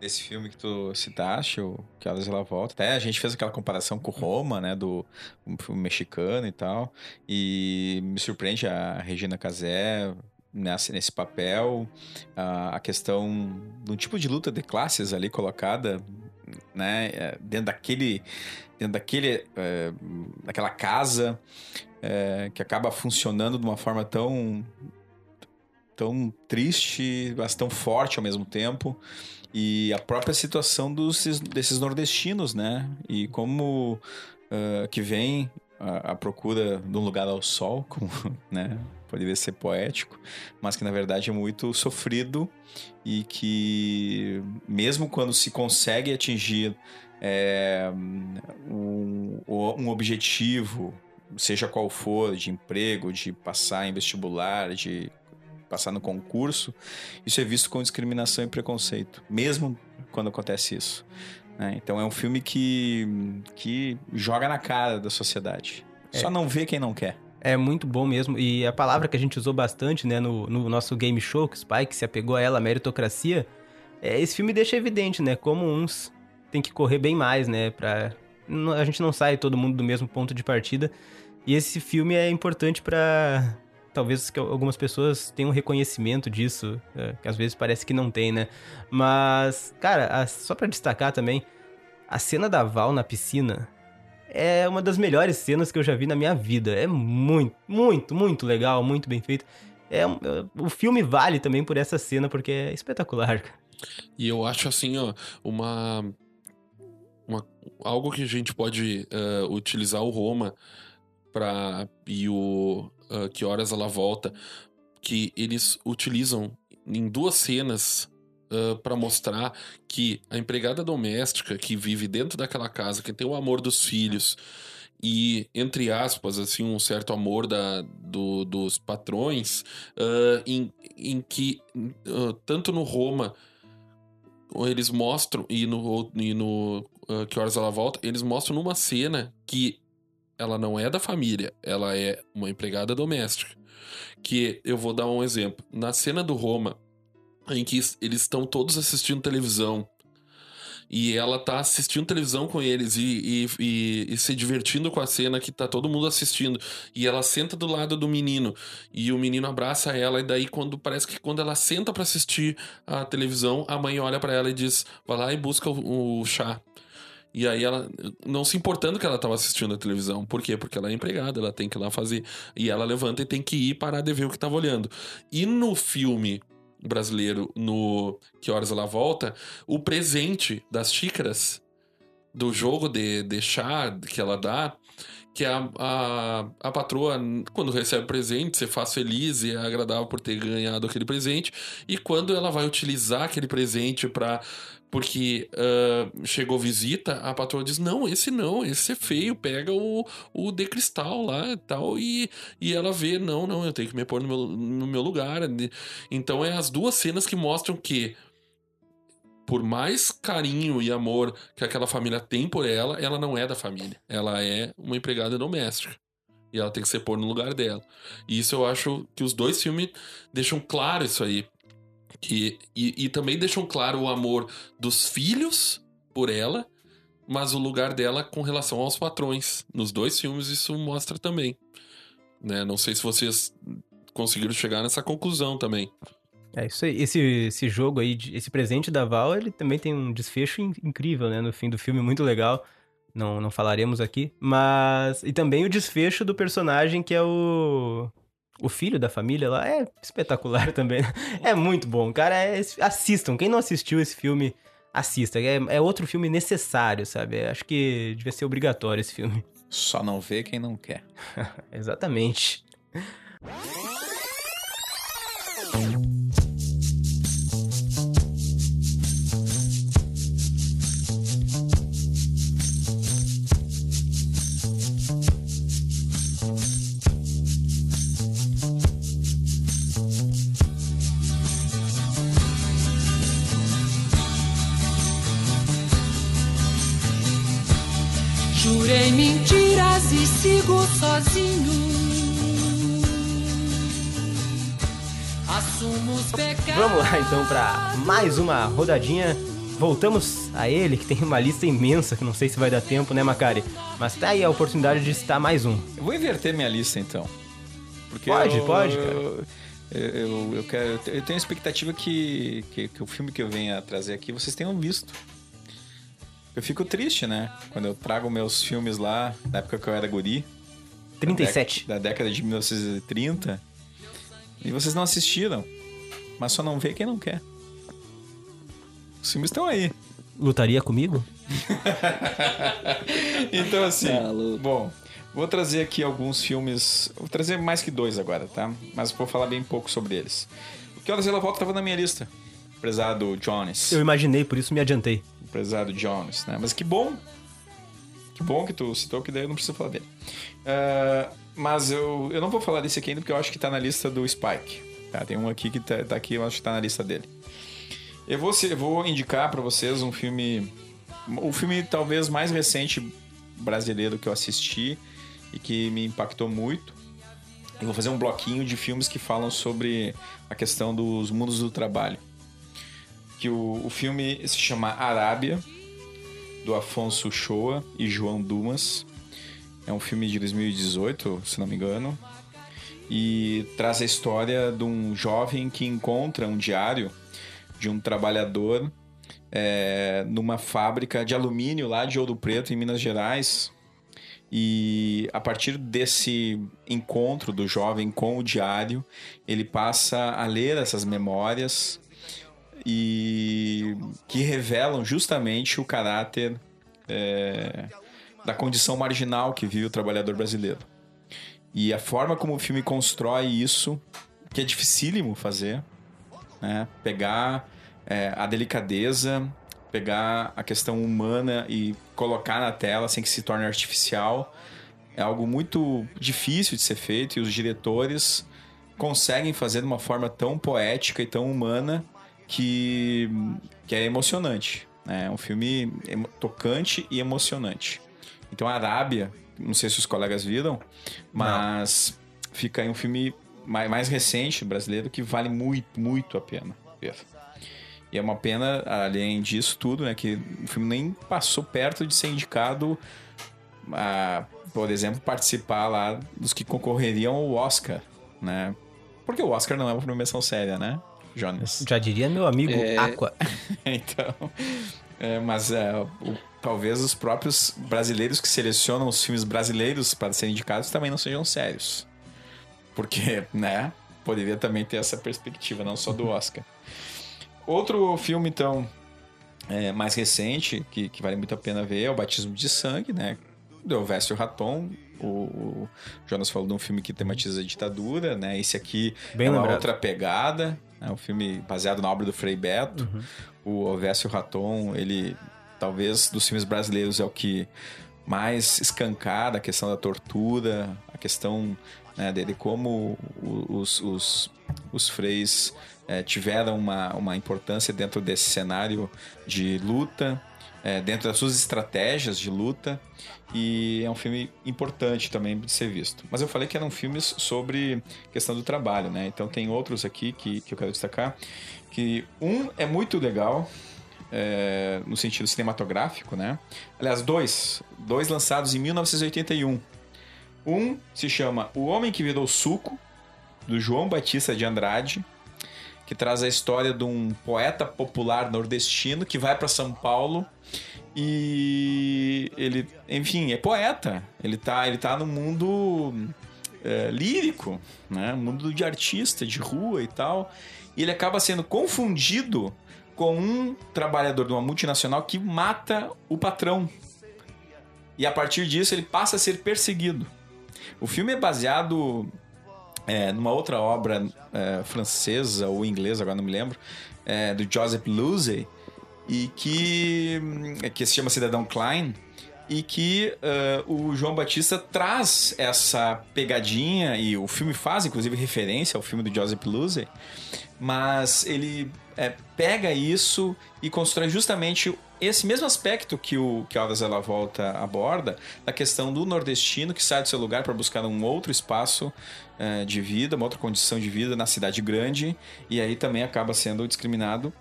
desse filme que tu citaste, o Que Elas Ela Volta. Até a gente fez aquela comparação com Roma, né, do um filme mexicano e tal, e me surpreende a Regina Casé nesse, nesse papel, a, questão do tipo de luta de classes ali colocada, né, é, dentro daquele, dentro daquele, é, daquela casa é, que acaba funcionando de uma forma tão, tão triste, mas tão forte ao mesmo tempo e a própria situação dos, desses nordestinos, né? E como uh, que vem a, procura de um lugar ao sol, como, né? Poderia ser poético, mas que na verdade é muito sofrido e que mesmo quando se consegue atingir é, um, um objetivo, seja qual for, de emprego, de passar em vestibular, de passar no concurso, isso é visto com discriminação e preconceito, mesmo quando acontece isso. Né? Então é um filme que, que joga na cara da sociedade. Só É. não vê quem não quer. É muito bom mesmo. E a palavra que a gente usou bastante, né, no, no nosso game show, que o Spike se apegou a ela, a meritocracia, é, esse filme deixa evidente, né, como uns tem que correr bem mais, né, pra... A gente não sai todo mundo do mesmo ponto de partida. E esse filme é importante pra... Talvez algumas pessoas tenham reconhecimento disso, é, que às vezes parece que não tem, né? Mas, cara, a- só pra destacar também, a cena da Val na piscina é uma das melhores cenas que eu já vi na minha vida. É muito, muito, muito legal, muito bem feito. É, é- o filme vale também por essa cena, porque é espetacular. E eu acho assim, ó, uma. uma algo que a gente pode eh, utilizar o Roma para e o ah, Que Horas Ela Volta, que eles utilizam em duas cenas para mostrar que a empregada doméstica que vive dentro daquela casa, que tem o amor dos filhos e, entre aspas, assim, um certo amor da, do- dos patrões, ah, em, em que, ah, tanto no Roma eles mostram, e no, e no ah, Que Horas Ela Volta, eles mostram numa cena que ela não é da família, ela é uma empregada doméstica. Que eu vou dar um exemplo. Na cena do Roma, em que eles estão todos assistindo televisão, e ela tá assistindo televisão com eles e, e, e- e se divertindo com a cena que tá todo mundo assistindo. E ela senta do lado do menino. E o menino abraça ela. E daí, quando parece que quando ela senta pra assistir a televisão, a mãe olha pra ela e diz: vai lá e busca o, o chá. E aí ela, não se importando que ela tava assistindo a televisão. Por quê? Porque ela é empregada, ela tem que ir lá fazer. E ela levanta e tem que ir parar de ver o que tava olhando. E no filme brasileiro, no Que Horas Ela Volta, o presente das xícaras do jogo de, de chá que ela dá, que a, a, a patroa, quando recebe o presente, você faz feliz e é agradável por ter ganhado aquele presente, e quando ela vai utilizar aquele presente para porque ah, chegou visita, a patroa diz: Não, esse não, esse é feio, pega o, o de cristal lá e tal. E, e ela vê: Não, não, eu tenho que me pôr no meu, no meu lugar. Então, é as duas cenas que mostram que, por mais carinho e amor que aquela família tem por ela, ela não é da família. Ela é uma empregada doméstica. E ela tem que ser pôr no lugar dela. E isso eu acho que os dois filmes deixam claro isso aí. Que, e, e também deixam claro o amor dos filhos por ela, mas o lugar dela com relação aos patrões. Nos dois filmes isso mostra também. Né? Não sei se vocês conseguiram chegar nessa conclusão também. É isso aí. Esse, esse jogo aí, esse presente da Val, ele também tem um desfecho in- incrível, né? No fim do filme, muito legal. Não, não falaremos aqui. Mas. E também o desfecho do personagem que é o. O filho da família lá é espetacular também. né? É muito bom, cara. é- assistam. Quem não assistiu esse filme, assista. É, é outro filme necessário, sabe? Acho que devia ser obrigatório esse filme. Só não vê quem não quer. Exatamente. E sigo sozinho. Assumo os pecados. Vamos lá então pra mais uma rodadinha. Voltamos a ele, que tem uma lista imensa, que não sei se vai dar tempo, né, Macari? Mas tá aí a oportunidade de citar mais um. Eu vou inverter minha lista então. Porque Pode, eu- pode, cara. Eu, eu, eu quero, eu tenho a expectativa que, que, que o filme que eu venha trazer aqui vocês tenham visto. Eu fico triste, né? Quando eu trago meus filmes lá, da época que eu era guri. 37. Da, da década de 1930. E vocês não assistiram. Mas só não vê quem não quer. Os filmes estão aí. Lutaria comigo? Então, assim. Tá louco. bom, Vou trazer aqui alguns filmes. Vou trazer mais que dois agora, tá? Mas vou falar bem pouco sobre eles. O Que Horas Ela Volta estava na minha lista. Prezado Jones. Eu imaginei, por isso me adiantei. Prezado Jones, né? Mas que bom. Que bom que tu citou, que daí eu não preciso falar dele. Ah, mas eu, eu não vou falar desse aqui ainda, porque eu acho que tá na lista do Spike. Tá? Tem um aqui que tá, tá aqui, eu acho que tá na lista dele. Eu vou, se- eu vou indicar pra vocês um filme. O filme talvez mais recente brasileiro que eu assisti e que me impactou muito. Eu vou fazer um bloquinho de filmes que falam sobre a questão dos mundos do trabalho. Que o, o filme se chama Arábia, do Afonso Shoa e João Dumas. É um filme de 2018, se não me engano. E traz a história de um jovem que encontra um diário de um trabalhador é, numa fábrica de alumínio lá de Ouro Preto, em Minas Gerais. E a partir desse encontro do jovem com o diário, ele passa a ler essas memórias e que revelam justamente o caráter é, da condição marginal que vive o trabalhador brasileiro. E a forma como o filme constrói isso, que é dificílimo fazer, né? pegar é, a delicadeza, pegar a questão humana e colocar na tela sem que se torne artificial, é algo muito difícil de ser feito e os diretores conseguem fazer de uma forma tão poética e tão humana que, que é emocionante. né? É um filme tocante e emocionante. Então, a Arábia, não sei se os colegas viram, mas fica aí um filme mais, mais recente brasileiro que vale muito, muito a pena ver. E é uma pena, além disso tudo, né, que o filme nem passou perto de ser indicado a, por exemplo, participar lá dos que concorreriam ao Oscar, né? Porque o Oscar não é uma premiação séria, né, Jonas? Já diria meu amigo É. Aqua. então, é, mas é, o- talvez os próprios brasileiros que selecionam os filmes brasileiros para serem indicados também não sejam sérios. Porque, né, poderia também ter essa perspectiva, não só do Oscar. Outro filme, então, é, mais recente, que, que vale muito a pena ver, é o Batismo de Sangue, né? Do Elvésio Raton. O, Jonas falou de um filme que tematiza a ditadura, né? Esse aqui Bem é uma lembrado. outra pegada, é um filme baseado na obra do Frei Beto. O Elvésio Raton, ele talvez dos filmes brasileiros é o que mais escancara a questão da tortura, a questão né, dele como os, os, os freis eh, tiveram uma, uma importância dentro desse cenário de luta, eh, dentro das suas estratégias de luta. E é um filme importante também de ser visto. Mas eu falei que eram filmes sobre questão do trabalho, né? Então tem outros aqui que, que eu quero destacar. Que um é muito legal, é, no sentido cinematográfico, né? Aliás, dois. Dois lançados em 1981. Um se chama O Homem que Virou Suco, do João Batista de Andrade, que traz a história de um poeta popular nordestino que vai para São Paulo e ele, enfim, é poeta. Ele tá, ele tá no mundo é, lírico, né? Mundo de artista, de rua e tal. E ele acaba sendo confundido com um trabalhador de uma multinacional que mata o patrão. E a partir disso ele passa a ser perseguido. O filme é baseado é, numa outra obra é, francesa ou inglesa, agora não me lembro, é, do Joseph Losey, e que, que se chama Cidadão Klein, e que é, o João Batista traz essa pegadinha, e o filme faz inclusive referência ao filme do Joseph Losey, mas ele é, pega isso e constrói justamente esse mesmo aspecto que o que Horas Ela Volta aborda, da questão do nordestino que sai do seu lugar para buscar um outro espaço eh, de vida, uma outra condição de vida na cidade grande, e aí também acaba sendo discriminado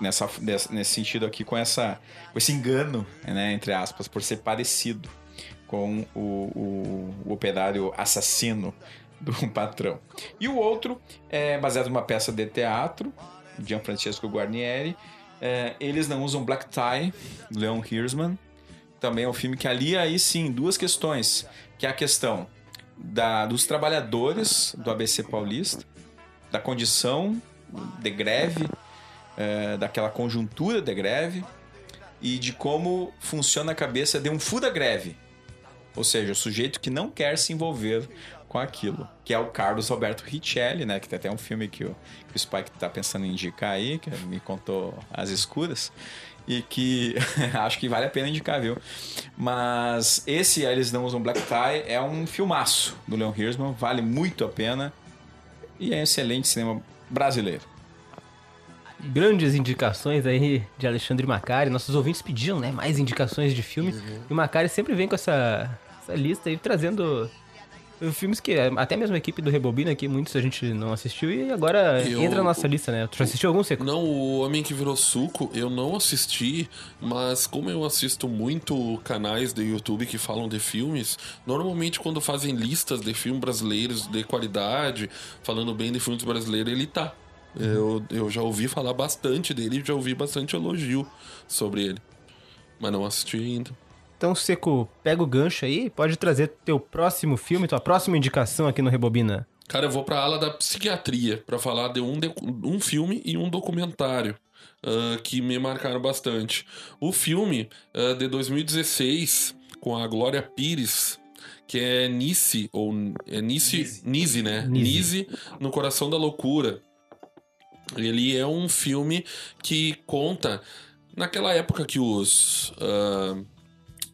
nessa, nesse sentido aqui com, essa, com esse engano, né, entre aspas, por ser parecido com o, o- o operário assassino do patrão. E o outro é baseado numa peça de teatro, de Gianfrancesco Guarnieri. É, eles não usam Black Tie, Leon Hirschman. Também é um filme que alia aí sim duas questões, que é a questão da, dos trabalhadores do ABC Paulista, da condição de greve, é, daquela conjuntura de greve e de como funciona a cabeça de um fuda greve, Ou seja, o sujeito que não quer se envolver com aquilo. Que é o Carlos Roberto Richelli, né? Que tem até um filme que o, que o Spike tá pensando em indicar aí, que me contou As Escuras. E que acho que vale a pena indicar, viu? Mas esse Eles Não Usam Black Tie é um filmaço do Leon Hirschman, vale muito a pena. E é um excelente cinema brasileiro. Grandes indicações aí de Alexandre Macari. Nossos ouvintes pediam, né? Mais indicações de filme. E o Macari sempre vem com essa, essa lista aí, trazendo filmes que até mesmo a equipe do Rebobina aqui, muitos a gente não assistiu e agora Eu- entra na nossa lista, né? Tu já assistiu algum, Seco? Não, o Homem que Virou Suco eu não assisti, mas como eu assisto muito canais de YouTube que falam de filmes, normalmente quando fazem listas de filmes brasileiros de qualidade, falando bem de filmes brasileiros, ele tá. Eu, eu já ouvi falar bastante dele, já ouvi bastante elogio sobre ele. Mas não assisti ainda. Então, Seco, pega o gancho aí, pode trazer teu próximo filme, tua próxima indicação aqui no Rebobina. Cara, eu vou pra ala da psiquiatria pra falar de um, de- um filme e um documentário ah, que me marcaram bastante. O filme ah, de 2016 com a Glória Pires, que é Nice ou é Nice, Nise, né? Nise. No Coração da Loucura. Ele é um filme que conta naquela época que os ah,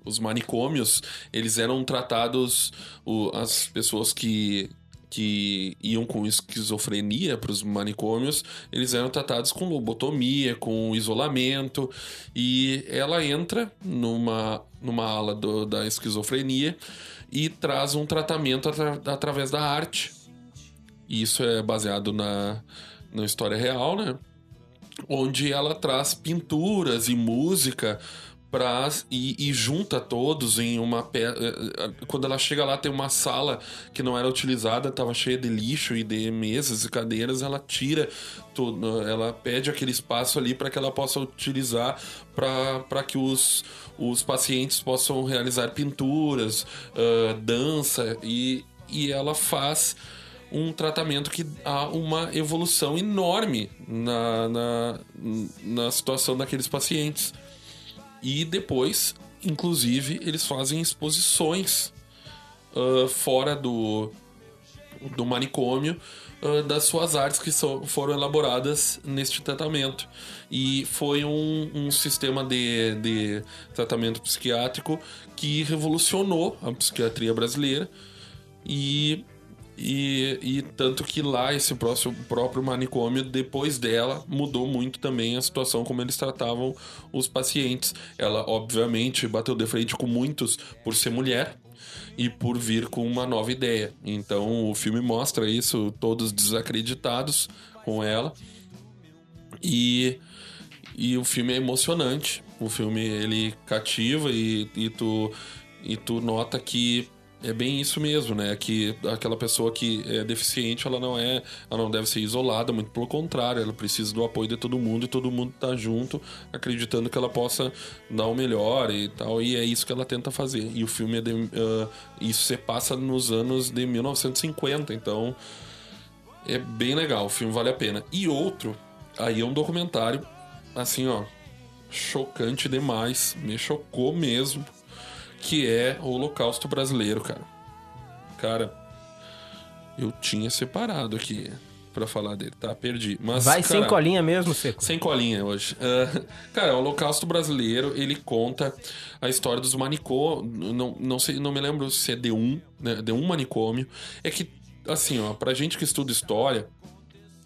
os manicômios eles eram tratados o- as pessoas que que iam com esquizofrenia para os manicômios, eles eram tratados com lobotomia, com isolamento, e ela entra numa, numa ala do- da esquizofrenia e traz um tratamento atra- através da arte. E isso é baseado na, na história real, né? Onde ela traz pinturas e música pra, e, e junta todos em uma pe... eh, quando ela chega lá tem uma sala que não era utilizada estava cheia de lixo e de mesas e cadeiras ela tira tudo ela pede aquele espaço ali para que ela possa utilizar para que os, os pacientes possam realizar pinturas ah, dança e, e ela faz um tratamento que há uma evolução enorme na, na, na situação daqueles pacientes. E depois, inclusive, eles fazem exposições ah, fora do, do manicômio ah, das suas artes que so- foram elaboradas neste tratamento. E foi um, um sistema de, de tratamento psiquiátrico que revolucionou a psiquiatria brasileira. E e, e tanto que lá, esse próximo, próprio manicômio, depois dela, mudou muito também a situação como eles tratavam os pacientes. Ela, obviamente, bateu de frente com muitos por ser mulher e por vir com uma nova ideia. Então o filme mostra isso, todos desacreditados com ela. E, e o filme é emocionante. O filme ele cativa e, e, tu, e tu nota que é bem isso mesmo, né? Que aquela pessoa que é deficiente, ela não é, ela não deve ser isolada, muito pelo contrário, ela precisa do apoio de todo mundo e todo mundo tá junto, acreditando que ela possa dar o melhor e tal, e é isso que ela tenta fazer. E o filme é de, ah, isso se passa nos anos de 1950, então é bem legal, o filme vale a pena. E outro, aí é um documentário, assim, ó, chocante demais, me chocou mesmo, que é o Holocausto Brasileiro, cara. Cara, eu tinha separado aqui pra falar dele, tá? Perdi. Mas, Vai cara, sem colinha mesmo, Seco. sem colinha hoje. Ah, cara, o Holocausto Brasileiro, ele conta a história dos manicômios. Não, não, sei, não me lembro se é de um, né, de um manicômio. É que, assim, ó, pra gente que estuda história,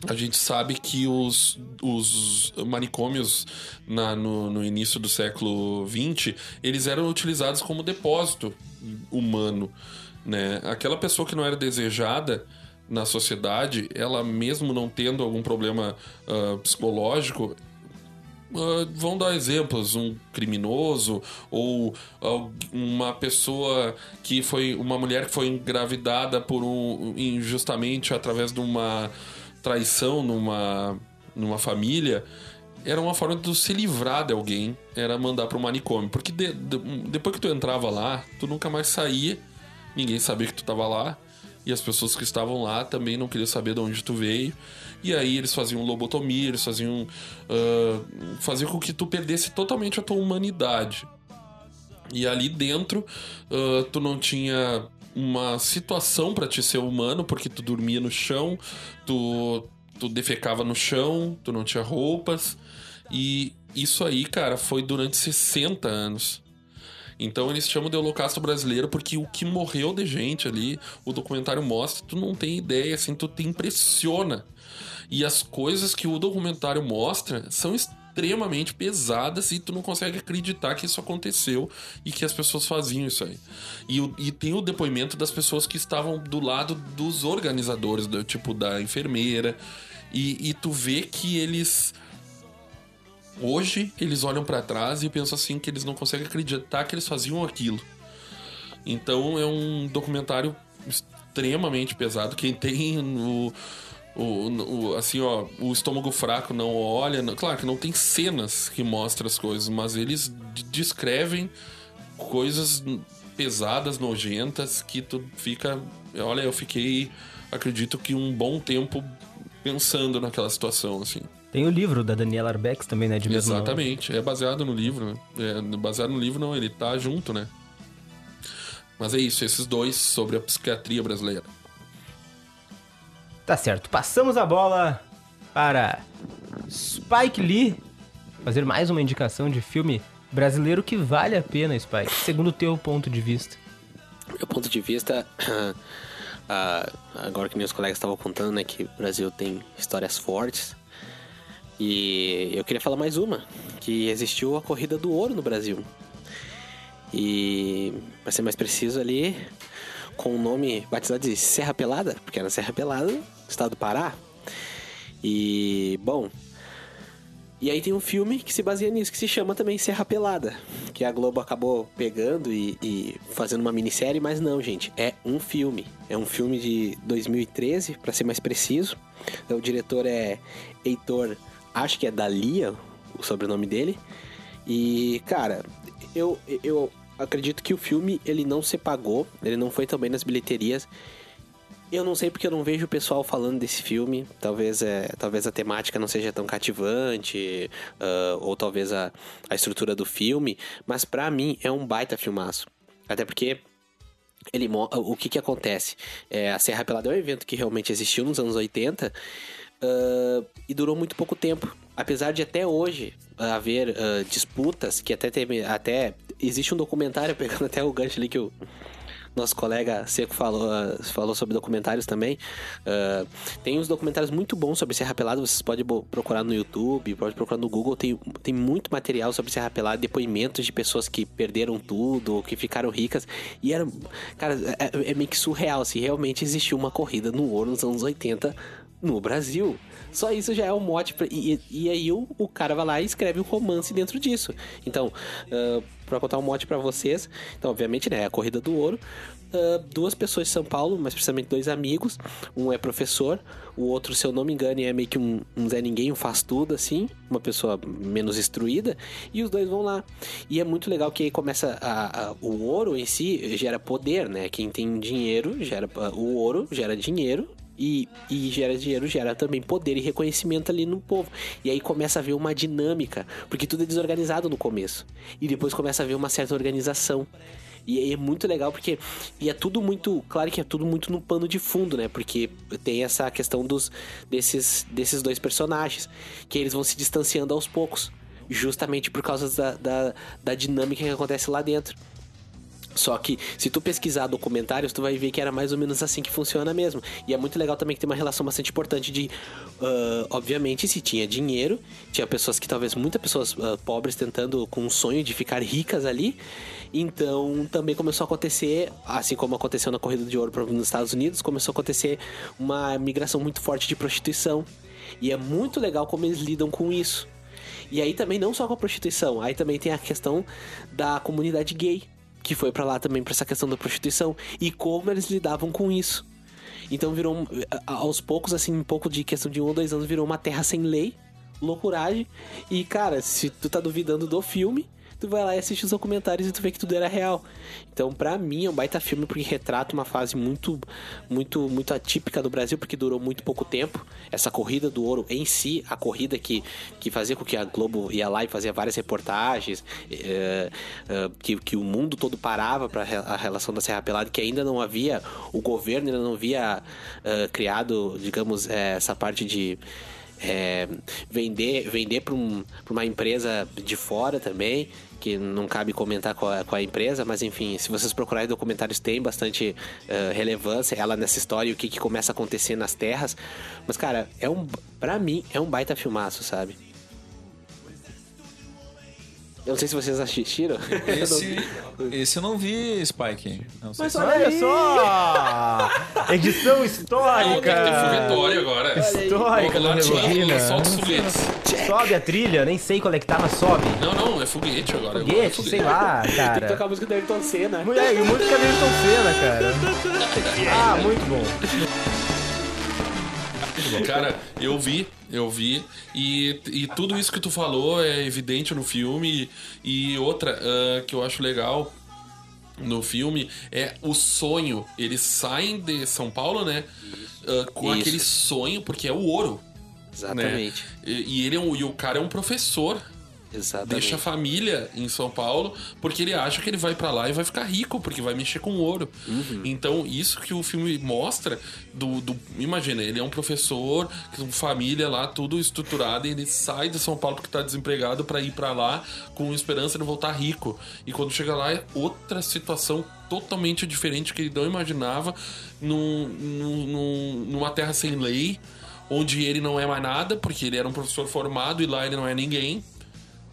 a gente sabe que os, os manicômios na- no, no início do século XX, eles eram utilizados como depósito humano, né? Aquela pessoa que não era desejada na sociedade, ela mesmo não tendo algum problema ah, psicológico, ah, vão dar exemplos, um criminoso ou uma pessoa que foi uma mulher que foi engravidada por um injustamente através de uma traição numa numa família, era uma forma de tu se livrar de alguém, era mandar para o manicômio, porque de- de- depois que tu entrava lá, tu nunca mais saía, ninguém sabia que tu tava lá. E as pessoas que estavam lá também não queriam saber de onde tu veio. E aí eles faziam lobotomia, eles faziam. ah, faziam com que tu perdesse totalmente a tua humanidade. E ali dentro, ah, tu não tinha uma situação pra te ser humano, porque tu dormia no chão, tu, tu defecava no chão, tu não tinha roupas. E isso aí, cara, foi durante 60 anos. Então eles chamam de Holocausto Brasileiro porque o que morreu de gente ali, o documentário mostra, tu não tem ideia, assim, tu te impressiona. E as coisas que o documentário mostra são extremamente pesadas e tu não consegue acreditar que isso aconteceu e que as pessoas faziam isso aí. E, e tem o depoimento das pessoas que estavam do lado dos organizadores, do, tipo da enfermeira. E, e tu vê que eles Hoje eles olham pra trás e pensam assim que eles não conseguem acreditar que eles faziam aquilo. Então é um documentário extremamente pesado. Quem tem o, o, o- assim ó, o estômago fraco não olha, não- claro que não tem cenas que mostram as coisas, mas eles descrevem coisas pesadas, nojentas que tu fica, olha, eu fiquei acredito que um bom tempo pensando naquela situação assim. Tem o livro da Daniela Arbex também, né? De mesmo nome. Exatamente, é baseado no livro, né? É, baseado no livro não, ele tá junto, né? Mas é isso, esses dois sobre a psiquiatria brasileira. Tá certo. Passamos a bola para Spike Lee fazer mais uma indicação de filme brasileiro que vale a pena, Spike, segundo o teu ponto de vista. meu ponto de vista, ah, agora que meus colegas estavam contando, né, que o Brasil tem histórias fortes. E eu queria falar mais uma, que existiu a corrida do ouro no Brasil. E, para ser mais preciso ali, com o nome batizado de Serra Pelada, porque era Serra Pelada, estado do Pará. E, bom, e aí tem um filme que se baseia nisso, que se chama também Serra Pelada. Que a Globo acabou pegando e, e fazendo uma minissérie, mas não, gente. É um filme. É um filme de 2013, pra ser mais preciso. O diretor é Heitor, acho que é Dalia, o sobrenome dele. E, cara, eu, eu acredito que o filme ele não se pagou, ele não foi também nas bilheterias. Eu não sei porque eu não vejo o pessoal falando desse filme. Talvez, é, talvez a temática não seja tão cativante, ah, ou talvez a, a estrutura do filme, mas pra mim é um baita filmaço. Até porque ele o que que acontece? É, a Serra Pelada é um evento que realmente existiu nos anos 80 ah, e durou muito pouco tempo. Apesar de até hoje haver ah, disputas, que até, teve, até existe um documentário, pegando até o gancho ali que o nosso colega Seco falou, ah, falou sobre documentários também. Ah, tem uns documentários muito bons sobre Serra Pelada, vocês podem procurar no YouTube, pode procurar no Google, tem, tem muito material sobre Serra Pelada, depoimentos de pessoas que perderam tudo, que ficaram ricas. E era, cara, é, é meio que surreal, assim, realmente existiu uma corrida no ouro nos anos 80 no Brasil. Só isso já é um mote. Pra, e, e aí o, o cara vai lá e escreve um romance dentro disso. Então, ah, pra contar um mote pra vocês, então, obviamente, né, é a Corrida do Ouro. ah, duas pessoas de São Paulo, mais precisamente dois amigos. Um é professor, o outro, se eu não me engano, é meio que um, um Zé Ninguém, um faz tudo, assim, uma pessoa menos instruída. E os dois vão lá. E é muito legal que aí começa a, a- o ouro em si gera poder, né? Quem tem dinheiro gera o ouro gera dinheiro e, e gera dinheiro, gera também poder e reconhecimento ali no povo. E aí começa a ver uma dinâmica, porque tudo é desorganizado no começo. E depois começa a ver uma certa organização. E é muito legal porque. E é tudo muito. Claro que é tudo muito no pano de fundo, né? Porque tem essa questão dos desses, desses dois personagens. Que eles vão se distanciando aos poucos. Justamente por causa da, da, da dinâmica que acontece lá dentro. Só que se tu pesquisar documentários, tu vai ver que era mais ou menos assim que funciona mesmo. E é muito legal também que tem uma relação bastante importante de, ah, obviamente, se tinha dinheiro, tinha pessoas que talvez muitas pessoas ah, pobres tentando com um sonho de ficar ricas ali. Então também começou a acontecer, assim como aconteceu na corrida de ouro nos Estados Unidos, começou a acontecer uma migração muito forte de prostituição. E é muito legal como eles lidam com isso. E aí também não só com a prostituição, aí também tem a questão da comunidade gay, que foi pra lá também pra essa questão da prostituição e como eles lidavam com isso. Então virou aos poucos assim, um pouco de questão de um ou dois anos virou uma terra sem lei, loucuragem. E cara, se tu tá duvidando do filme, tu vai lá e assiste os documentários e tu vê que tudo era real. Então, pra mim, é um baita filme porque retrata uma fase muito, muito, muito atípica do Brasil, porque durou muito pouco tempo. Essa corrida do ouro em si, a corrida que, que fazia com que a Globo ia lá e fazia várias reportagens, é, é, que, que o mundo todo parava para a relação da Serra Pelada, que ainda não havia, o governo ainda não havia é, criado, digamos, essa parte de é, vender vender para um, uma empresa de fora também, que não cabe comentar com a, com a, empresa, mas enfim, se vocês procurarem documentários, tem bastante uh, relevância ela nessa história e o que, que começa a acontecer nas terras. Mas, cara, é um. Pra mim, é um baita filmaço, sabe? Eu não sei se vocês assistiram. Esse, esse eu não vi, Spike. Não Mas olha aí. só! Edição histórica! Não, tem que agora. Histórica da Rebobina. Solta os foguetes. Sobe a trilha, nem sei qual é que tá, mas sobe. Não, não, é foguete agora. Foguete, é foguete. sei lá, cara. Tem que tocar a música da Ayrton Senna. Mulher, música da Ayrton Senna, cara. Ah, muito bom. Cara, eu vi, eu vi. E, e tudo isso que tu falou é evidente no filme. E outra uh, que eu acho legal no filme é o sonho. Eles saem de São Paulo, né? Uh, com isso. aquele sonho, porque é o ouro. Exatamente. Né? E, e, ele é um, e o cara é um professor. Exatamente. Deixa a família em São Paulo porque ele acha que ele vai para lá e vai ficar rico, porque vai mexer com ouro. Uhum. Então, isso que o filme mostra do, do. Imagina, ele é um professor, com família lá, tudo estruturado, e ele sai de São Paulo porque tá desempregado para ir para lá com esperança de voltar rico. E quando chega lá é outra situação totalmente diferente que ele não imaginava num, num, numa terra sem lei onde ele não é mais nada, porque ele era um professor formado e lá ele não é ninguém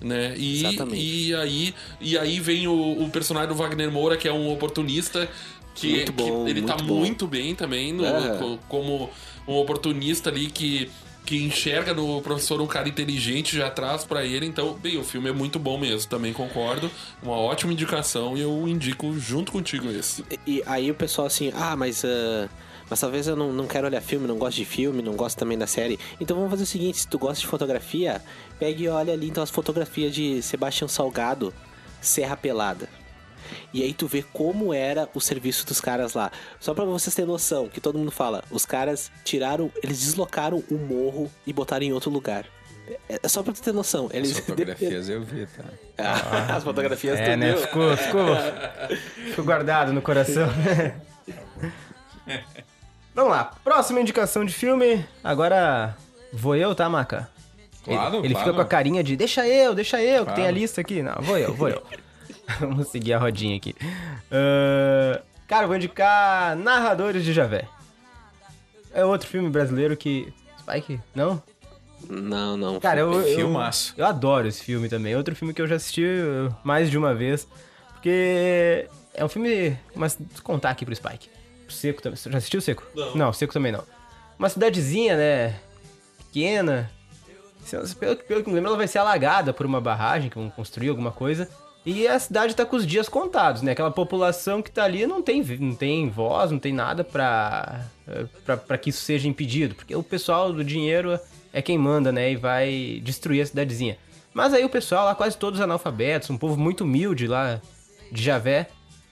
né? E, Exatamente. e aí e aí vem o, o, personagem do Wagner Moura, que é um oportunista que, muito bom, que ele muito tá bom. muito bem também no, é. como um oportunista ali que que enxerga no professor um cara inteligente já traz para ele. Então, bem, o filme é muito bom mesmo, também concordo. Uma ótima indicação e eu indico junto contigo esse. E, e aí o pessoal assim, ah, mas uh, mas talvez eu não, não quero olhar filme, não gosto de filme, não gosto também da série. Então vamos fazer o seguinte: se tu gosta de fotografia, pegue e olha ali então as fotografias de Sebastião Salgado, Serra Pelada. E aí tu vê como era o serviço dos caras lá. Só para vocês terem noção, que todo mundo fala, os caras tiraram, eles deslocaram o morro e botaram em outro lugar. É, é só pra tu ter noção. Eles... As fotografias eu vi, tá? Ah, as fotografias é, né? Ficou, ficou, ficou guardado no coração. Vamos lá, próxima indicação de filme. Agora vou eu, tá, Maca? Claro, ele, ele claro. fica com a carinha de deixa eu, deixa eu, claro. que tem a lista aqui. Não, vou eu, vou eu. Vamos seguir a rodinha aqui. Uh, cara, vou indicar Narradores de Javé. É outro filme brasileiro que. Spike? Não? Não, não. Cara, eu, eu, Filmaço. eu adoro esse filme também. Outro filme que eu já assisti mais de uma vez. Porque é um filme. Mas contar aqui pro Spike. Seco também. Já assistiu Seco? Não. Não, Seco também não. Uma cidadezinha, né? Pequena. Pelo, pelo que me lembro, ela vai ser alagada por uma barragem que vão construir alguma coisa. E a cidade tá com os dias contados, né? Aquela população que tá ali não tem, não tem voz, não tem nada pra, pra, pra que isso seja impedido. Porque o pessoal do dinheiro é quem manda, né? E vai destruir a cidadezinha. Mas aí o pessoal lá, quase todos analfabetos, um povo muito humilde lá de Javé,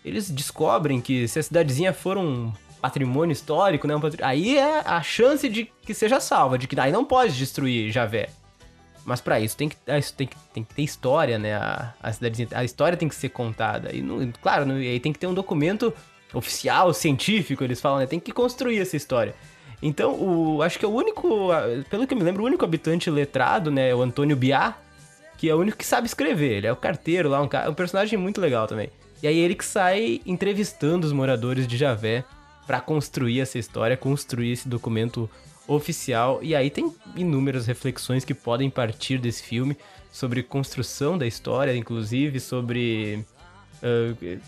eles descobrem que se a cidadezinha for um patrimônio histórico, né? Um. Aí é a chance de que seja salva, de que aí não pode destruir Javé. Mas para isso tem que, isso tem, que, tem que ter história, né? A, a cidadezinha, a história tem que ser contada. E, não, claro, não, aí tem que ter um documento oficial, científico, eles falam, né? Tem que construir essa história. Então, o, acho que é o único, pelo que eu me lembro, o único habitante letrado, né? É o Antônio Biá, que é o único que sabe escrever. Ele é o carteiro lá, um, um personagem muito legal também. E aí ele que sai entrevistando os moradores de Javé para construir essa história, construir esse documento oficial. E aí tem inúmeras reflexões que podem partir desse filme sobre construção da história, inclusive sobre uh,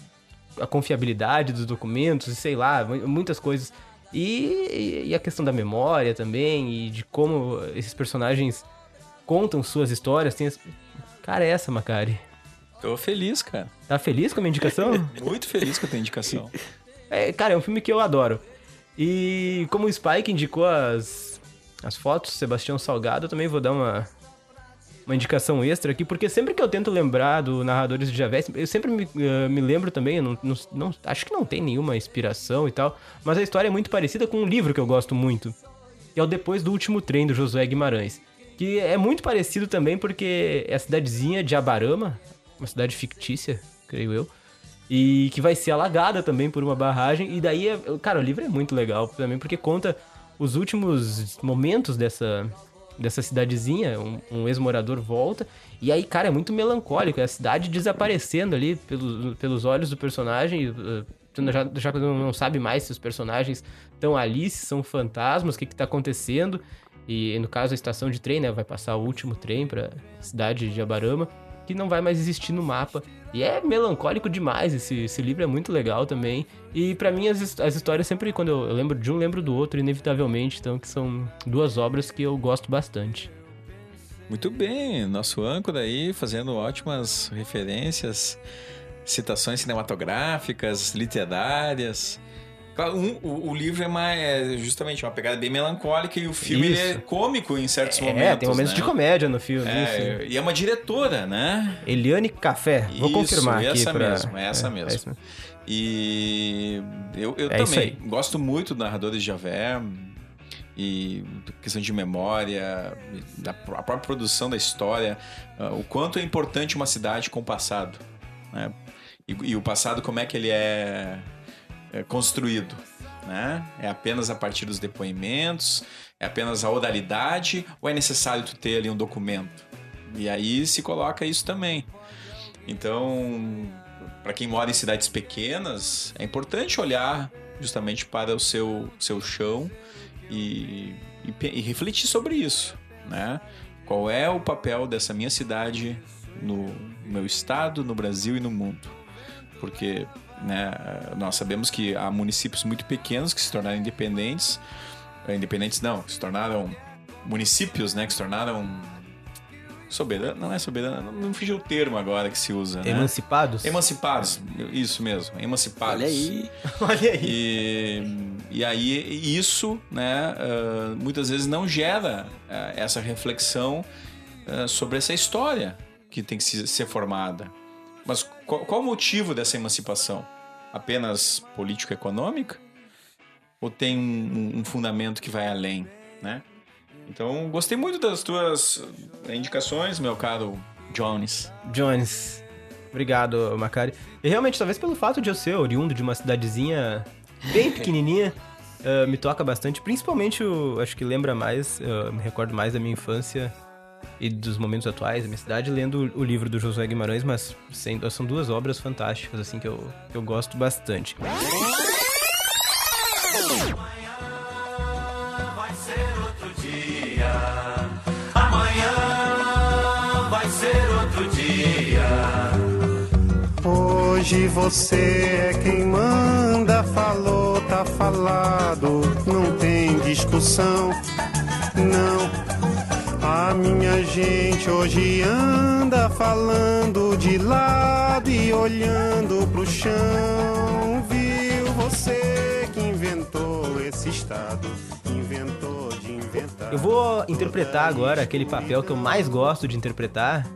a confiabilidade dos documentos, sei lá, muitas coisas. E, e, a questão da memória também, e de como esses personagens contam suas histórias. Tem as... Cara, é essa, Macari. Tô feliz, cara. Tá feliz com a minha indicação? Muito feliz com a tua indicação. É, cara, é um filme que eu adoro. E como o Spike indicou as, as fotos, Sebastião Salgado, eu também vou dar uma, uma indicação extra aqui, porque sempre que eu tento lembrar do Narradores de Javés, eu sempre me, uh, me lembro também, não, não, não, acho que não tem nenhuma inspiração e tal, mas a história é muito parecida com um livro que eu gosto muito, que é o Depois do Último Trem, do Josué Guimarães. Que é muito parecido também porque é a cidadezinha de Abarama, uma cidade fictícia, creio eu, e que vai ser alagada também por uma barragem. E daí, é, cara, o livro é muito legal também porque conta os últimos momentos dessa, dessa cidadezinha. Um, um ex-morador volta. E aí, cara, é muito melancólico. É a cidade desaparecendo ali pelos, pelos olhos do personagem. Tu já, já não sabe mais se os personagens estão ali, se são fantasmas, o que, que tá acontecendo. E no caso, a estação de trem, né? Vai passar o último trem pra cidade de Abarama, que não vai mais existir no mapa. E é melancólico demais, esse, esse livro é muito legal também. E para mim, as, as histórias sempre, quando eu, lembro de um, lembro do outro, inevitavelmente. Então, que são duas obras que eu gosto bastante. Muito bem, nosso âncora aí fazendo ótimas referências, citações cinematográficas, literárias. Um, o, o, livro é, mais, é justamente uma pegada bem melancólica e o filme é cômico em certos é, momentos. É, tem momentos né? de comédia no filme. É, e é uma diretora, né? Eliane Café. Vou isso, confirmar aqui. Essa pra... mesmo, essa é, mesmo. É mesmo. E eu, eu É também gosto muito do Narradores de Javé e questão de memória, da, a própria produção da história, uh, o quanto é importante uma cidade com o passado. Né? E, e o passado, como é que ele é é, construído. Né? É apenas a partir dos depoimentos, é apenas a oralidade ou é necessário tu ter ali um documento? E aí se coloca isso também. Então, para quem mora em cidades pequenas, é importante olhar justamente para o seu, seu chão e, e, e refletir sobre isso, né? Qual é o papel dessa minha cidade no meu estado, no Brasil e no mundo? Porque né? Nós sabemos que há municípios muito pequenos que se tornaram independentes, independentes não, que se tornaram municípios, né? Que se tornaram soberano, não é soberano, não, não fugiu o termo agora que se usa, né? Emancipados? Emancipados, isso mesmo, emancipados. Olha aí. Olha aí. E, e aí isso, né, uh, muitas vezes não gera essa reflexão sobre essa história que tem que ser formada. Mas qual, qual o motivo dessa emancipação? Apenas político-econômica? Ou tem um, um, fundamento que vai além, né? Então, gostei muito das tuas indicações, meu caro Jones. Jones. Obrigado, Macari. E realmente, talvez pelo fato de eu ser oriundo de uma cidadezinha bem pequenininha, uh, me toca bastante. Principalmente, eu acho que lembra mais, uh, me recordo mais da minha infância e dos momentos atuais da minha cidade, lendo o livro do Josué Guimarães, mas sendo, são duas obras fantásticas, assim, que eu, que eu gosto bastante. vai ser outro dia. Amanhã vai ser outro dia. Hoje você é quem manda, falou, tá falado, não tem discussão, não. A minha gente hoje anda falando de lado e olhando pro chão. Viu você que inventou esse estado, inventou de inventar. Eu vou interpretar agora aquele papel que eu mais gosto de interpretar,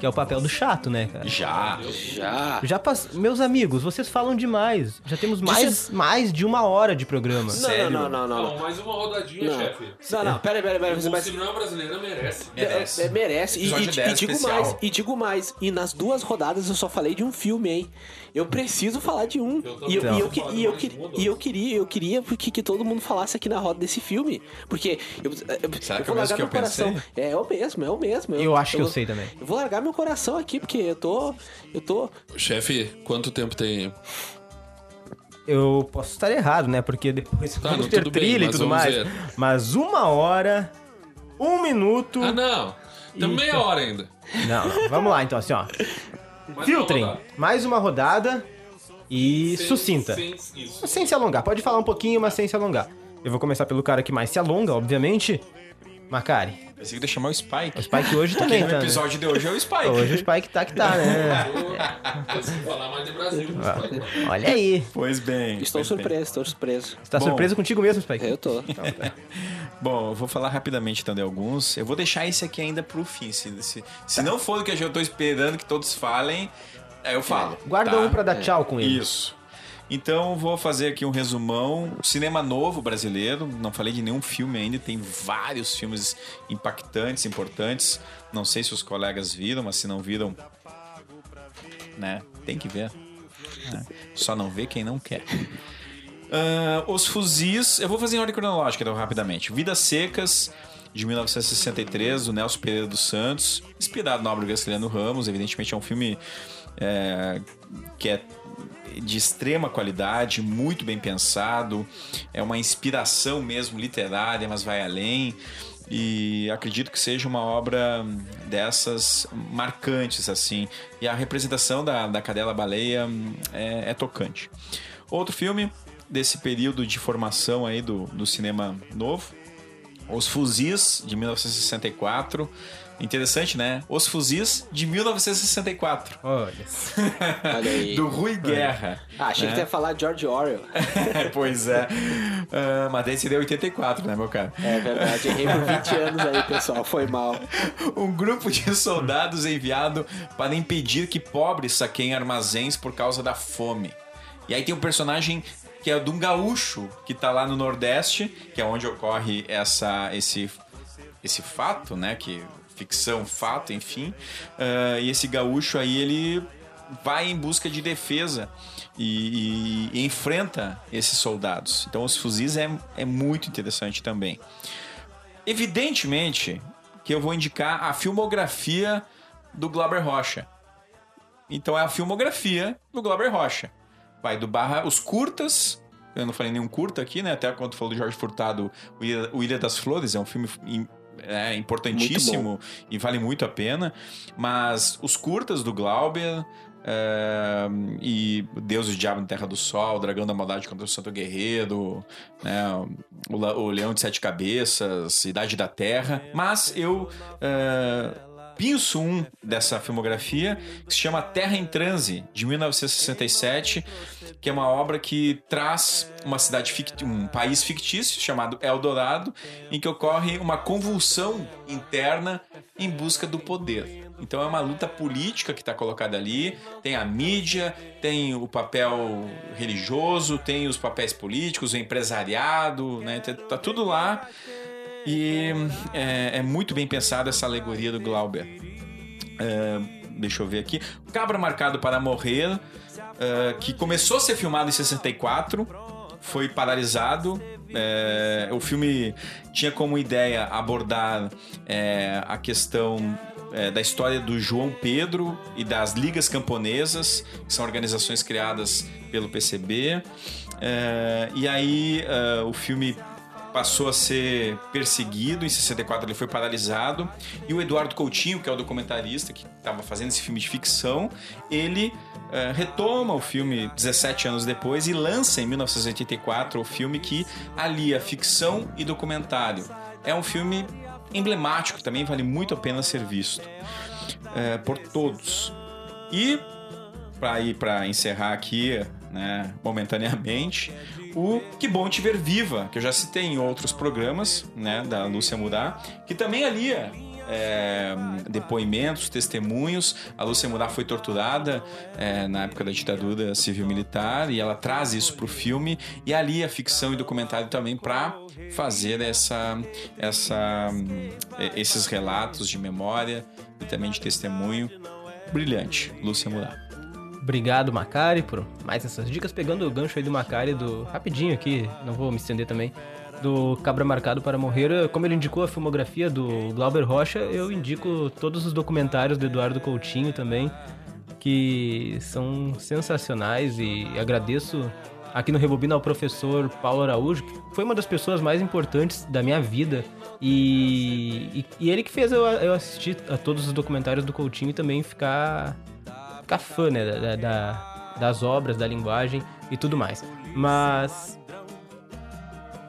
que é o papel do chato, né, cara? Já. Já. Já pass... Meus amigos, vocês falam demais. Já temos mais, mais de uma hora de programa. Não, não, não, não, não. Não, mais uma rodadinha, chefe. Não, não, pera aí, pera aí, pera aí. Você O vai... cinema brasileiro merece. Merece. É, é, merece. E, Episódio e- 10 e digo especial. mais, e digo mais. E nas duas rodadas eu só falei de um filme, hein? Eu preciso falar de um. Eu e, eu, e, eu, vou que- e, eu, que- e eu queria, eu queria que, que todo mundo falasse aqui na roda desse filme. Porque eu, eu, Será eu que é vou o mesmo largar que eu meu coração. pensei? É, é o mesmo, é o mesmo. Eu acho que eu sei também. Eu vou largar meu coração aqui, porque eu tô. Eu tô. Chefe, quanto tempo tem? Eu posso estar errado, né? Porque depois Tá, vamos não, ter tudo bem, trilha e tudo mais. ver. Mas uma hora, um minuto. Ah, não. Tem meia hora ainda. Não, não. Vamos lá, então, assim, ó. Mais Filtrem. uma. Mais uma rodada e Sem- sucinta. Sem. Sem se alongar. Pode falar um pouquinho, mas sem se alongar. Eu vou começar pelo cara que mais se alonga, obviamente. Macari. Pensei que ia chamar o Spike. O Spike hoje também tá. né? episódio de hoje é o Spike. Hoje o Spike tá que tá, né? Falar mais de Brasil. Olha aí. Pois bem. Estou pois bem. surpreso, estou surpreso. Você tá Bom. surpreso contigo mesmo, Spike? Eu tô. Bom, eu vou falar rapidamente então de alguns. Eu vou deixar esse aqui ainda pro fim. Se, se, se não for o que eu tô esperando que todos falem, aí eu falo. Guarda tá? um pra dar tchau com ele. Isso. Então vou fazer aqui um resumão. Cinema novo brasileiro. Não falei de nenhum filme ainda. Tem vários filmes impactantes, importantes. Não sei se os colegas viram, mas se não viram, né? Tem que ver. né? Só não vê quem não quer. Ah, os fuzis. Eu vou fazer em ordem cronológica, então, rapidamente. Vidas Secas, de 1963, do Nelson Pereira dos Santos. Inspirado na obra do Graciliano Ramos. Evidentemente, é um filme é, que é de extrema qualidade, muito bem pensado. É uma inspiração mesmo literária, mas vai além. E acredito que seja uma obra dessas marcantes, assim. E a representação da, da cadela baleia hum, é, é tocante. Outro filme desse período de formação aí do, do cinema novo, Os Fuzis, de 1964. Interessante, né? Os Fuzis, de 1964. Olha. Olha aí. Do Rui Guerra. Ah, achei que né? tu ia falar George Orwell. pois é. Ah, mas daí seria 84, né, meu cara? É verdade, errei por 20 anos aí, pessoal. Foi mal. Um grupo de soldados enviado para impedir que pobres saqueiem armazéns por causa da fome. E aí tem um personagem que é de um gaúcho que tá lá no Nordeste, que é onde ocorre essa, esse, esse fato, né? Que ficção, fato, enfim. Ah, e esse gaúcho aí, ele vai em busca de defesa e, e- e enfrenta esses soldados. Então, os fuzis é, é muito interessante também. Evidentemente que eu vou indicar a filmografia do Glauber Rocha. Então é a filmografia do Glauber Rocha. Vai do barra os curtas. Eu não falei nenhum curta aqui, né? Até quando falou do Jorge Furtado, o Ilha, o Ilha das Flores é um filme é, importantíssimo e vale muito a pena. Mas os curtas do Glauber é, e Deus e o Diabo na Terra do Sol, o Dragão da Maldade contra o Santo Guerreiro, né? o, o Leão de Sete Cabeças, Idade da Terra. Mas eu é, pinço um dessa filmografia que se chama Terra em Transe, de 1967, que é uma obra que traz uma cidade um país fictício chamado Eldorado, em que ocorre uma convulsão interna em busca do poder. Então é uma luta política que está colocada ali. Tem a mídia, tem o papel religioso, tem os papéis políticos, o empresariado, né? Tá tudo lá. E é, é muito bem pensada essa alegoria do Glauber. É, deixa eu ver aqui. Cabra Marcado para Morrer, é, que começou a ser filmado em 64, foi paralisado. É, o filme tinha como ideia abordar é, a questão é, da história do João Pedro e das ligas camponesas, que são organizações criadas pelo PCB. É, e aí é, o filme passou a ser perseguido. Em 64 ele foi paralisado. E o Eduardo Coutinho, que é o documentarista que estava fazendo esse filme de ficção, ele eh, retoma o filme 17 anos depois e lança em 1984 o filme que alia ficção e documentário. É um filme emblemático, também vale muito a pena ser visto eh, por todos. E para ir para encerrar aqui, né, momentaneamente, o Que Bom Te Ver Viva, que eu já citei em outros programas, né, da Lúcia Mudar, que também alia é, depoimentos, testemunhos. A Lúcia Mudar foi torturada é, na época da ditadura civil-militar e ela traz isso para o filme e alia ficção e documentário também para fazer essa, essa, esses relatos de memória e também de testemunho. Brilhante, Lúcia Mudar. Obrigado, Macari, por mais essas dicas. Pegando o gancho aí do Macari, do rapidinho aqui, não vou me estender também, do Cabra Marcado para Morrer. Como ele indicou a filmografia do Glauber Rocha, eu indico todos os documentários do Eduardo Coutinho também, que são sensacionais e agradeço aqui no Rebobina ao professor Paulo Araújo, que foi uma das pessoas mais importantes da minha vida. E, e, e ele que fez eu, eu assistir a todos os documentários do Coutinho e também ficar ficar fã, né, da, da- das obras, da linguagem e tudo mais. Mas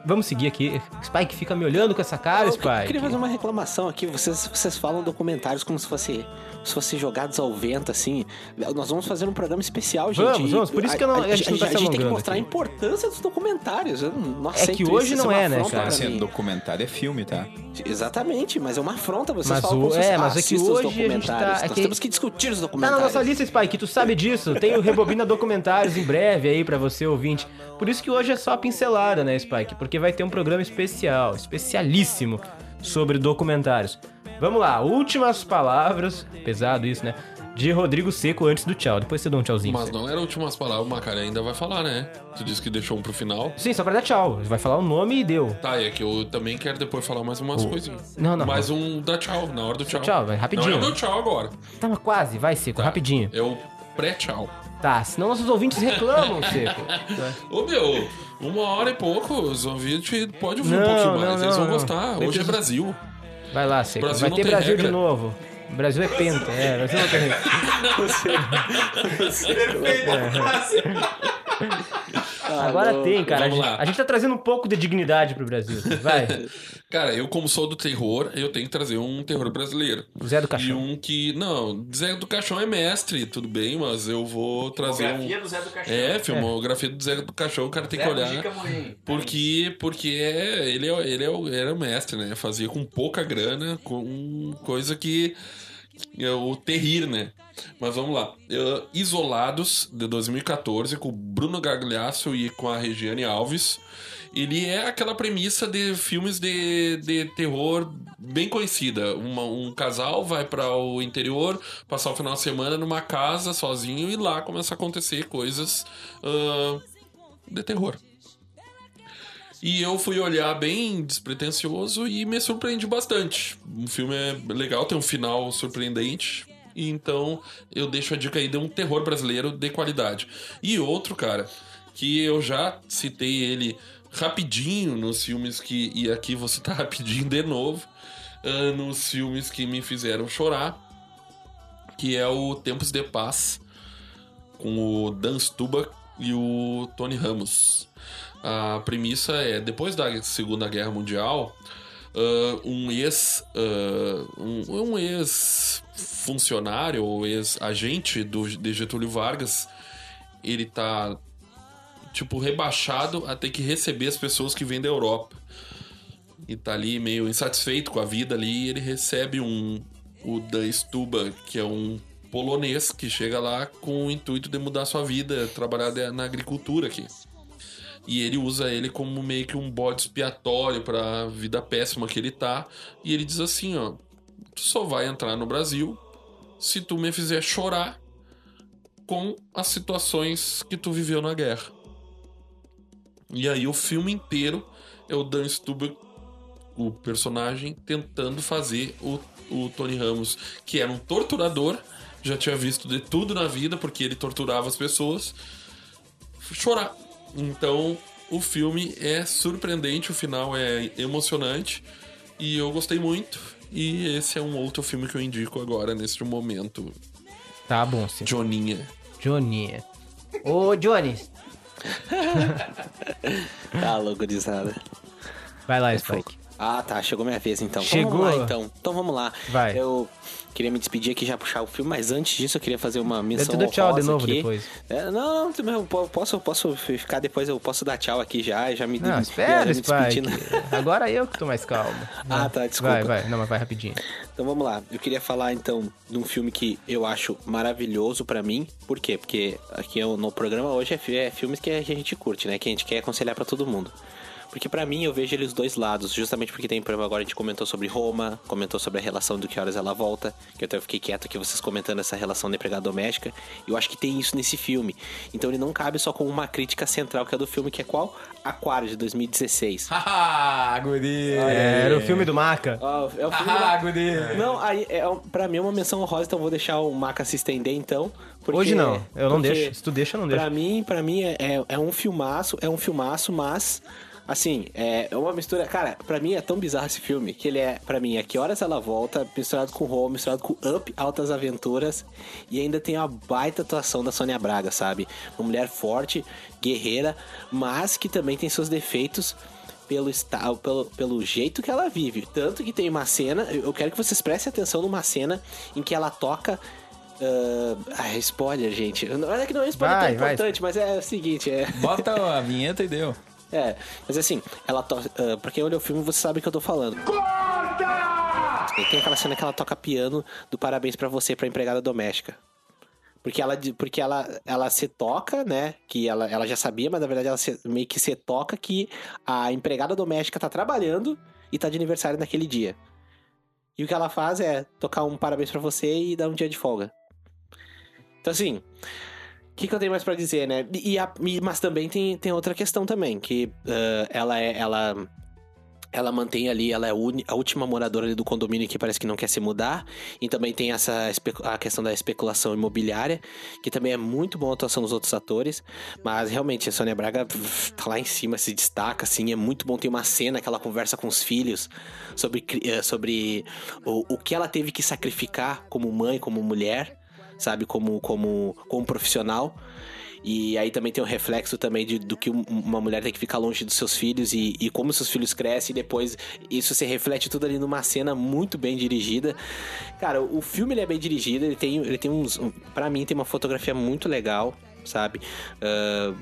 Vamos seguir aqui. Spike fica me olhando com essa cara, Eu Spike. queria fazer uma reclamação aqui. Vocês, vocês falam documentários como se fosse se fossem jogados ao vento, assim. Nós vamos fazer um programa especial, gente. Vamos, vamos. Por isso que não- a gente não tá A gente tem que mostrar a aqui. importância dos documentários. Eu não É que hoje isso não uma é, né, cara? Assim, documentário é filme, tá? Exatamente, mas é uma afronta. Vocês Mas falam o- se é, mas ah, é que hoje a gente tá- documentários. é Nós que- temos que discutir os Tá na documentários. nossa lista, Spike, tu sabe disso. Tem o Rebobina Documentários em breve aí pra você, ouvinte. Por isso que hoje é só a pincelada, né, Spike? Porque vai ter um programa especial, especialíssimo sobre documentários. Vamos lá, últimas palavras, pesado isso, né? De Rodrigo Seco antes do tchau. Depois você dá um tchauzinho. Mas não era últimas palavras, o Macaré ainda vai falar, né? Tu disse que deixou um pro final. Sim, só pra dar tchau. Vai falar o nome e deu. Tá, é que eu também quero depois falar mais umas coisinhas. Não, não. Mais um da tchau, na hora do tchau. Tchau, vai, rapidinho. Não é o meu tchau agora. Tá, mas quase, vai, Seco, Tá. rapidinho. É o pré-tchau. Tá, senão nossos ouvintes reclamam, Seco. Ô meu, uma hora e pouco, os ouvintes podem ouvir Não, um pouquinho não, mais, eles não, vão não. gostar. Hoje é Brasil. Vai lá, Seco. Brasil vai não ter Brasil regra. de novo. O Brasil é penta, é, Brasil não tem regra. Agora tem, cara. A gente, lá. a gente tá trazendo um pouco de dignidade pro Brasil. Vai. Cara, eu como sou do terror, eu tenho que trazer um terror brasileiro. O Zé do E Caixão. um que. Não, Zé do Caixão é mestre, tudo bem, mas eu vou trazer um. Filmografia do Zé do Caixão. É, filmografia do Zé do Caixão, o cara tem que Zé olhar. Mujica Amorim. Porque, porque é, ele, é, ele é, o- era o mestre, né? Fazia com pouca grana, com coisa que. É o terrir, né? Mas vamos lá. Isolados, de 2014, com Bruno Gagliasso e com a Regiane Alves. Ele é aquela premissa de filmes de, de terror bem conhecida. Uma- um casal vai para o interior, passar o final de semana numa casa sozinho e lá começa a acontecer coisas ah, de terror. E eu fui olhar bem despretensioso e me surpreendi bastante. O filme é legal, tem um final surpreendente. Então eu deixo a dica aí de um terror brasileiro de qualidade. E outro, cara, que eu já citei ele rapidinho nos filmes que. E aqui vou citar rapidinho de novo. ah, nos filmes que me fizeram chorar. Que é o Tempos de Paz. Com o Dan Stuba e o Tony Ramos. A premissa é, depois da Segunda Guerra Mundial, ah, um ex ah, um, um ex funcionário ou ex agente do de Getúlio Vargas, ele tá tipo rebaixado a ter que receber as pessoas que vêm da Europa. E tá ali meio insatisfeito com a vida ali, ele recebe um o Dan Stuba, que é um polonês que chega lá com o intuito de mudar sua vida, trabalhar na agricultura aqui. E ele usa ele como meio que um bode expiatório pra vida péssima que ele tá. E ele diz assim, ó, tu só vai entrar no Brasil se tu me fizer chorar com as situações que tu viveu na guerra. E aí o filme inteiro é o Dan Stuber, o personagem, tentando fazer o, o Tony Ramos, que era um torturador, já tinha visto de tudo na vida, porque ele torturava as pessoas, chorar. Então, o filme é surpreendente, o final é emocionante e eu gostei muito. E esse é um outro filme que eu indico agora, neste momento. Tá bom, Seco. Joninha. Johnny. Ô, Johnny. Tá, loucurizada. Vai lá, Spike. Ah, tá. Chegou minha vez então. Chegou? Então vamos lá, então. Então vamos lá. Vai. Eu queria me despedir aqui já puxar o filme, mas antes disso eu queria fazer uma menção dou tchau de honrosa novo aqui. depois. É, não, não, eu po- posso, posso ficar depois, eu posso dar tchau aqui já, já me, Não, já espera, despedindo. Agora eu que tô mais calmo. Ah, tá, desculpa. Vai, vai. Não, mas vai rapidinho. Então vamos lá. Eu queria falar então de um filme que eu acho maravilhoso pra mim. Por quê? Porque aqui eu- no programa hoje é, é filmes que a gente curte, né? Que a gente quer aconselhar pra todo mundo. Porque pra mim eu vejo eles dos dois lados, justamente porque tem, por exemplo, agora a gente comentou sobre Roma, comentou sobre a relação do que horas ela volta, que eu até fiquei quieto aqui vocês comentando essa relação de empregada doméstica. E eu acho que tem isso nesse filme. Então ele não cabe só com uma crítica central que é do filme, que é qual? Aquário de 2016. Haha, guri! É, era o filme do Maca. Ó, é o filme Haha, da- guri! Não, aí, é, um- pra mim é uma menção honrosa, então eu vou deixar o Maca se estender, então. porque- Hoje não. Eu não deixo. Se tu deixa, eu não Pra deixo. mim, pra mim é, é, é um filmaço, é um filmaço, mas... Assim, é é uma mistura... Cara, pra mim é tão bizarro esse filme, que ele é, pra mim, é Que Horas Ela Volta, misturado com Home, misturado com Up, Altas Aventuras, e ainda tem a baita atuação da Sônia Braga, sabe? Uma mulher forte, guerreira, mas que também tem seus defeitos, pelo, pelo, pelo jeito que ela vive. Tanto que tem uma cena, eu quero que vocês prestem atenção numa cena em que ela toca. ah, ah, spoiler, gente. Olha que não é um spoiler Vai, tão vai. importante, mas é o seguinte: é. Bota a vinheta e deu. É, mas assim, ela toca. ah, pra quem olha o filme, você sabe o que eu tô falando. E tem aquela cena que ela toca piano do parabéns pra você pra empregada doméstica. Porque ela, porque ela, ela se toca, né? Que ela, ela já sabia, mas na verdade ela se- meio que se toca que a empregada doméstica tá trabalhando e tá de aniversário naquele dia. E o que ela faz é tocar um parabéns pra você e dar um dia de folga. Então assim, que, que eu tenho mais pra dizer, né? E a- e- mas também tem, tem outra questão também, que ah, ela é. Ela, ela mantém ali, ela é a, última moradora ali do condomínio que parece que não quer se mudar. E também tem essa a questão da especulação imobiliária, que também é muito boa a atuação dos outros atores. Mas realmente, a Sônia Braga tá lá em cima, se destaca, assim, é muito bom. Tem uma cena que ela conversa com os filhos sobre, eh, sobre o, o que ela teve que sacrificar como mãe, como mulher, sabe, como, como, como profissional. E aí também tem o reflexo também de, do que um- uma mulher tem que ficar longe dos seus filhos e, e como seus filhos crescem e depois isso se reflete tudo ali numa cena muito bem dirigida. Cara, o filme ele é bem dirigido, ele tem, ele tem uns. Pra mim tem uma fotografia muito legal, sabe? Ah,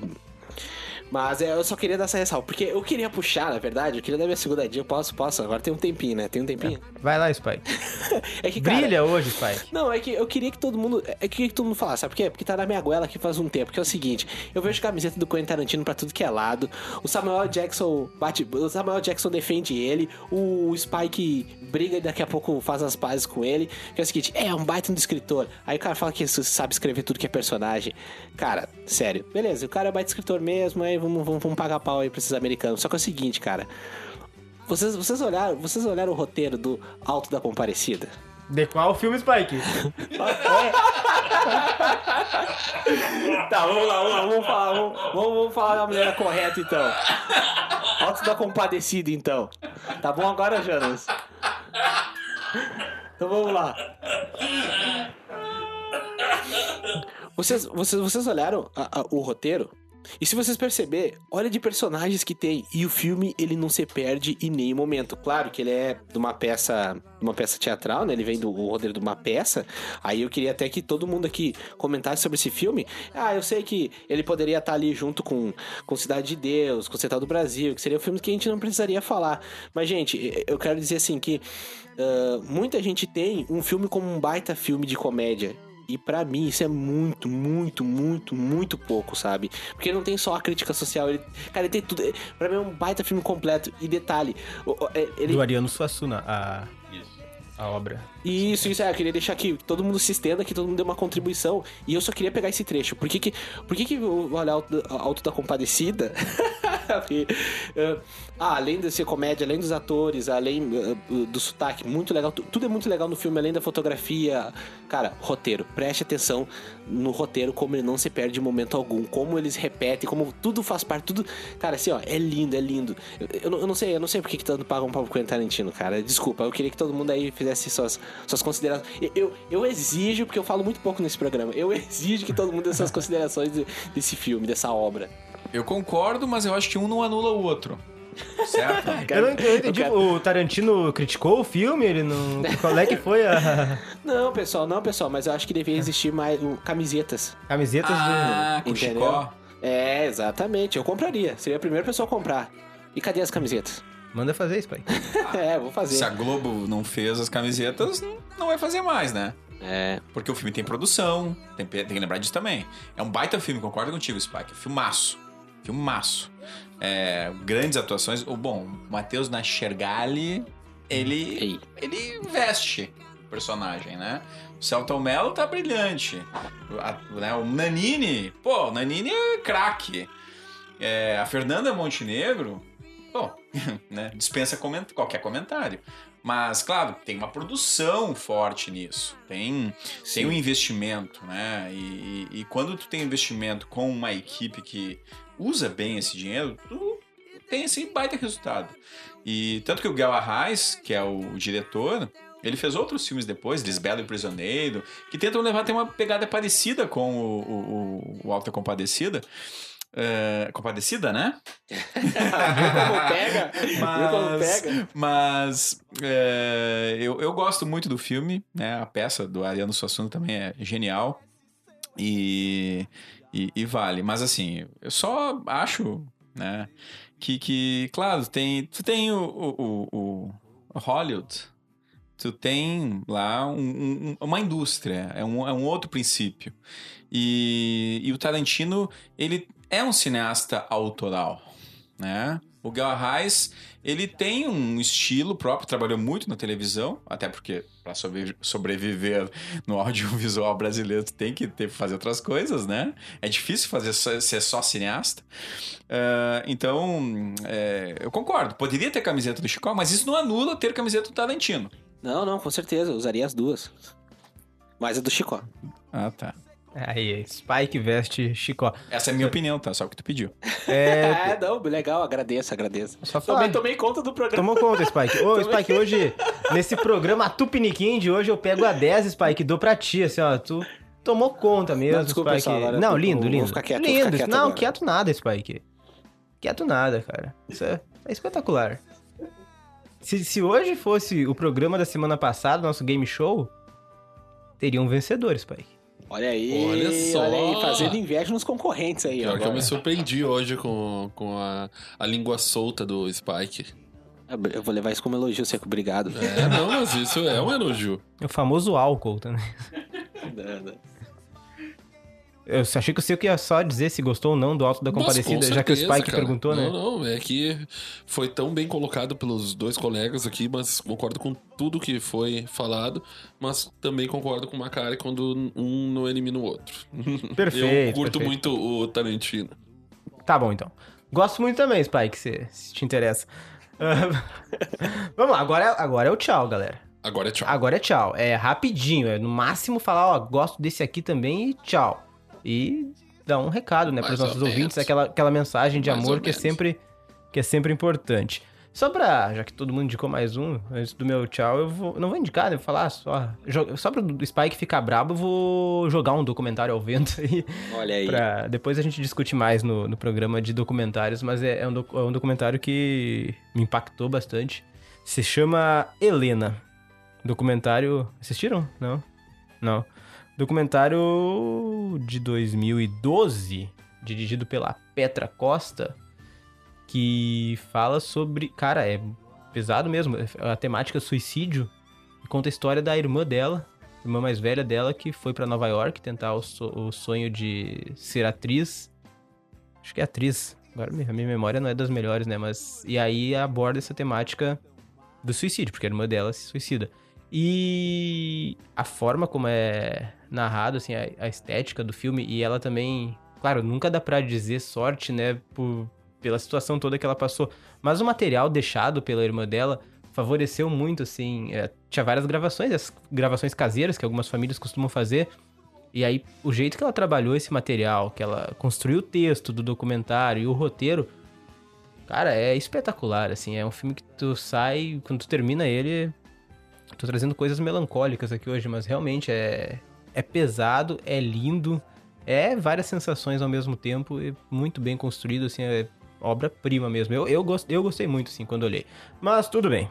mas é, eu só queria dar essa ressalva, porque eu queria puxar, na verdade, eu queria dar minha segunda dica. Posso, posso, agora tem um tempinho, né? Tem um tempinho. Vai lá, Spike. É que, cara, Brilha hoje, Spike. não, é que eu queria que todo mundo. É que eu queria que todo mundo falasse, sabe por quê? Porque tá na minha goela aqui faz um tempo. Que é o seguinte: eu vejo camiseta do Quentin Tarantino pra tudo que é lado. O Samuel Jackson bate. O Samuel Jackson defende ele. O Spike briga e daqui a pouco faz as pazes com ele. Que é o seguinte: é um baita do escritor. Aí o cara fala que sabe escrever tudo que é personagem. Cara, sério. Beleza, o cara é baita escritor mesmo. Aí vamos, vamos, vamos pagar pau aí pra esses americanos. Só que é o seguinte, cara. Vocês, vocês, olharam, vocês olharam o roteiro do Alto da Comparecida? De qual filme, Spike? Tá, vamos lá, vamos lá, vamos falar, vamos, vamos, falar da maneira correta então. Alto da compadecida então. Tá bom agora, Jonas? Então vamos lá. Vocês, vocês, vocês olharam a- a- o roteiro? E se vocês perceber, olha de personagens que tem e o filme ele não se perde em nenhum momento. Claro que ele é de uma peça, uma peça teatral, né? Ele vem do roteiro de uma peça. Aí eu queria até que todo mundo aqui comentasse sobre esse filme. Ah, eu sei que ele poderia estar ali junto com, com Cidade de Deus, com Central do Brasil, que seria um filme que a gente não precisaria falar. Mas gente, eu quero dizer assim que ah, muita gente tem um filme como um baita filme de comédia. E pra mim isso é muito, muito, muito, muito pouco, sabe? Porque não tem só a crítica social, ele, cara, ele tem tudo. Pra mim é um baita filme completo. E detalhe, é- ele, Do Ariano Suassuna, a, a obra. Isso, isso, é, eu queria deixar aqui, que todo mundo se estenda, que todo mundo dê uma contribuição. E eu só queria pegar esse trecho. Por que que, por que, que o Olha Alto, Alto da Compadecida, eh, ah, além de ser comédia, além dos atores, além eh, do sotaque, muito legal, tu- tudo é muito legal no filme, além da fotografia. Cara, roteiro, preste atenção no roteiro, como ele não se perde em momento algum, como eles repetem, como tudo faz parte, tudo. Cara, assim, ó, é lindo, é lindo. Eu, eu não- eu não sei, eu não sei por que, tanto pagam um pau pro Quentin Tarantino, cara. Desculpa, eu queria que todo mundo aí fizesse suas, suas considerações. Eu, eu, eu exijo, porque eu falo muito pouco nesse programa, eu exijo que todo mundo dê suas considerações de- desse filme, dessa obra. Eu concordo, mas eu acho que um não anula o outro. Certo? Eu não, eu não entendi. O Tarantino criticou o filme? Ele não. Qual é que foi a. Não, pessoal, não, pessoal, mas eu acho que deveria existir mais um, camisetas. Camisetas ah, com Entendeu? Chicó. É, exatamente. Eu compraria. Seria a primeira pessoa a comprar. E cadê as camisetas? Manda fazer isso, pai. é, vou fazer. Se a Globo não fez as camisetas, não vai fazer mais, né? É. Porque o filme tem produção, tem, tem que lembrar disso também. É um baita filme, concordo contigo, Spike. Filmaço. Filmaço. É, grandes atuações. O bom, o Matheus Nachergali, ele, Ei. ele veste o personagem, né? O Celton Mello tá brilhante. A- né, o Nanini, pô, o Nanini é craque. É, a Fernanda Montenegro, pô, né, dispensa coment- qualquer comentário. Mas, claro, tem uma produção forte nisso. Tem, tem um investimento, né? E, e- e quando tu tem investimento com uma equipe que usa bem esse dinheiro, tu tem esse baita resultado. E tanto que o Gal Arraes, que é o diretor, ele fez outros filmes depois, Lisbelo e Prisioneiro, que tentam levar até uma pegada parecida com o, o, o- o Alta Compadecida. É, compadecida, né? Como pega? Viu como Mas, pega? mas é, eu, eu gosto muito do filme, né? A peça do Ariano Suassuna também é genial e, e, e vale. Mas assim, eu só acho, né? Que, que claro, tem, tu tem o, o, o- o Hollywood, tu tem lá um- um- uma indústria, é um, é um outro princípio. E, e o Tarantino, ele é um cineasta autoral, né? O Gal Reis, ele tem um estilo próprio, trabalhou muito na televisão, até porque para sobreviver no audiovisual brasileiro tu tem que ter, fazer outras coisas, né? É difícil fazer ser só cineasta. Ah, então, é, eu concordo. Poderia ter camiseta do Chico, mas isso não anula ter camiseta do Tarantino. Não, não, com certeza. eu Usaria as duas. Mas a do Chicó. Ah, tá. Aí, Spike veste Chicó. Essa é a minha opinião, tá? Só o que tu pediu. É, É, não, legal, agradeço, agradeço. só falar. Também tomei conta do programa. Tomou conta, Spike. Ô, Spike, hoje, nesse programa Tupiniquim de hoje, eu pego a 10, Spike, e dou pra ti, assim, ó. Tu tomou conta mesmo, Não, desculpa, Spike. pessoal, não, tô- lindo, vou lindo. ficar quieto, lindo. ficar quieto não, agora. quieto nada, Spike. Quieto nada, cara. Isso é, é espetacular. Se, se hoje fosse o programa da semana passada, nosso game show, teria um vencedor, Spike. Olha aí, Olha só. olha aí, fazendo inveja nos concorrentes aí. Pior que eu agora. me surpreendi hoje com, com a, a língua solta do Spike. Eu vou levar isso como elogio, Seco, obrigado. É, não, mas isso é um elogio. É o famoso álcool também. Não, não. Eu achei que o Seco ia só dizer se gostou ou não do Alto da Mas, Compadecida, com já que o certeza, Spike cara. perguntou, né? Não, não, é que foi tão bem colocado pelos dois colegas aqui, mas concordo com tudo que foi falado, mas também concordo com o Macari quando um não elimina o outro. Perfeito, Eu curto perfeito. muito o Tarantino. Tá bom, então. Gosto muito também, Spike, se, se te interessa. Vamos lá, agora, é- agora é o tchau, galera. Agora é tchau. Agora é tchau. É rapidinho, é no máximo falar, ó, gosto desse aqui também e tchau. E dar um recado, né, para os nossos ou ouvintes, aquela, aquela mensagem de Mais amor que é sempre que é sempre importante. Só pra, já que todo mundo indicou mais um, antes do meu tchau, eu vou, não vou indicar, né, vou falar só, só pro Spike ficar brabo, eu vou jogar um documentário ao vento aí, Olha aí. Pra depois a gente discute mais no, no programa de documentários, mas é, é um, é um documentário que me impactou bastante. Se chama Helena. Documentário. Assistiram? Não? Não. Documentário de 2012, dirigido pela Petra Costa, que fala sobre. Cara, é pesado mesmo. A temática é suicídio. Conta a história da irmã dela, irmã mais velha dela, que foi pra Nova York tentar o, so- o sonho de ser atriz. Acho que é atriz. Agora minha, minha memória não é das melhores, né? Mas. E aí aborda essa temática do suicídio, porque a irmã dela se suicida. E a forma como é narrado, assim, a, a estética do filme, e ela também. Claro, nunca dá pra dizer sorte, né? Por, pela situação toda que ela passou. Mas o material deixado pela irmã dela favoreceu muito, assim. é, tinha várias gravações, as gravações caseiras que algumas famílias costumam fazer. E aí, o jeito que ela trabalhou esse material, que ela construiu o texto do documentário e o roteiro, cara, é espetacular, assim. É um filme que tu sai, quando tu termina ele. Tô trazendo coisas melancólicas aqui hoje, mas realmente é, é pesado, é lindo, é várias sensações ao mesmo tempo, e muito bem construído, assim, é obra-prima mesmo. Eu, eu, gost, eu gostei muito, assim, quando olhei. Mas tudo bem.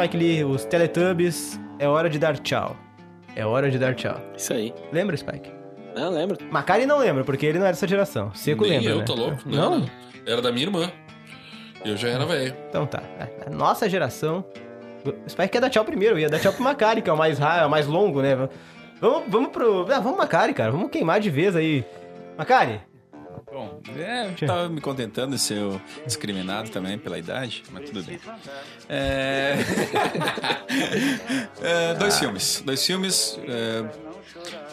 Spike Lee, os Teletubbies, é hora de dar tchau. É hora de dar tchau. Isso aí. Lembra, Spike? Não, lembro. Macari não lembra, porque ele não é dessa geração. Seco Nem lembra, eu, né? tô louco. Não? Não. Era da minha irmã. Eu já era velho. Então tá. A nossa geração... O Spike quer dar tchau primeiro, ia dar tchau pro Macari, que é o mais raro, é o mais longo, né? Vamos, vamos pro... Ah, vamos Macari, cara. Vamos queimar de vez aí. Macari, Bom, é, eu tava me contentando de ser discriminado também pela idade, mas tudo bem. É... É, dois filmes. Dois filmes. é,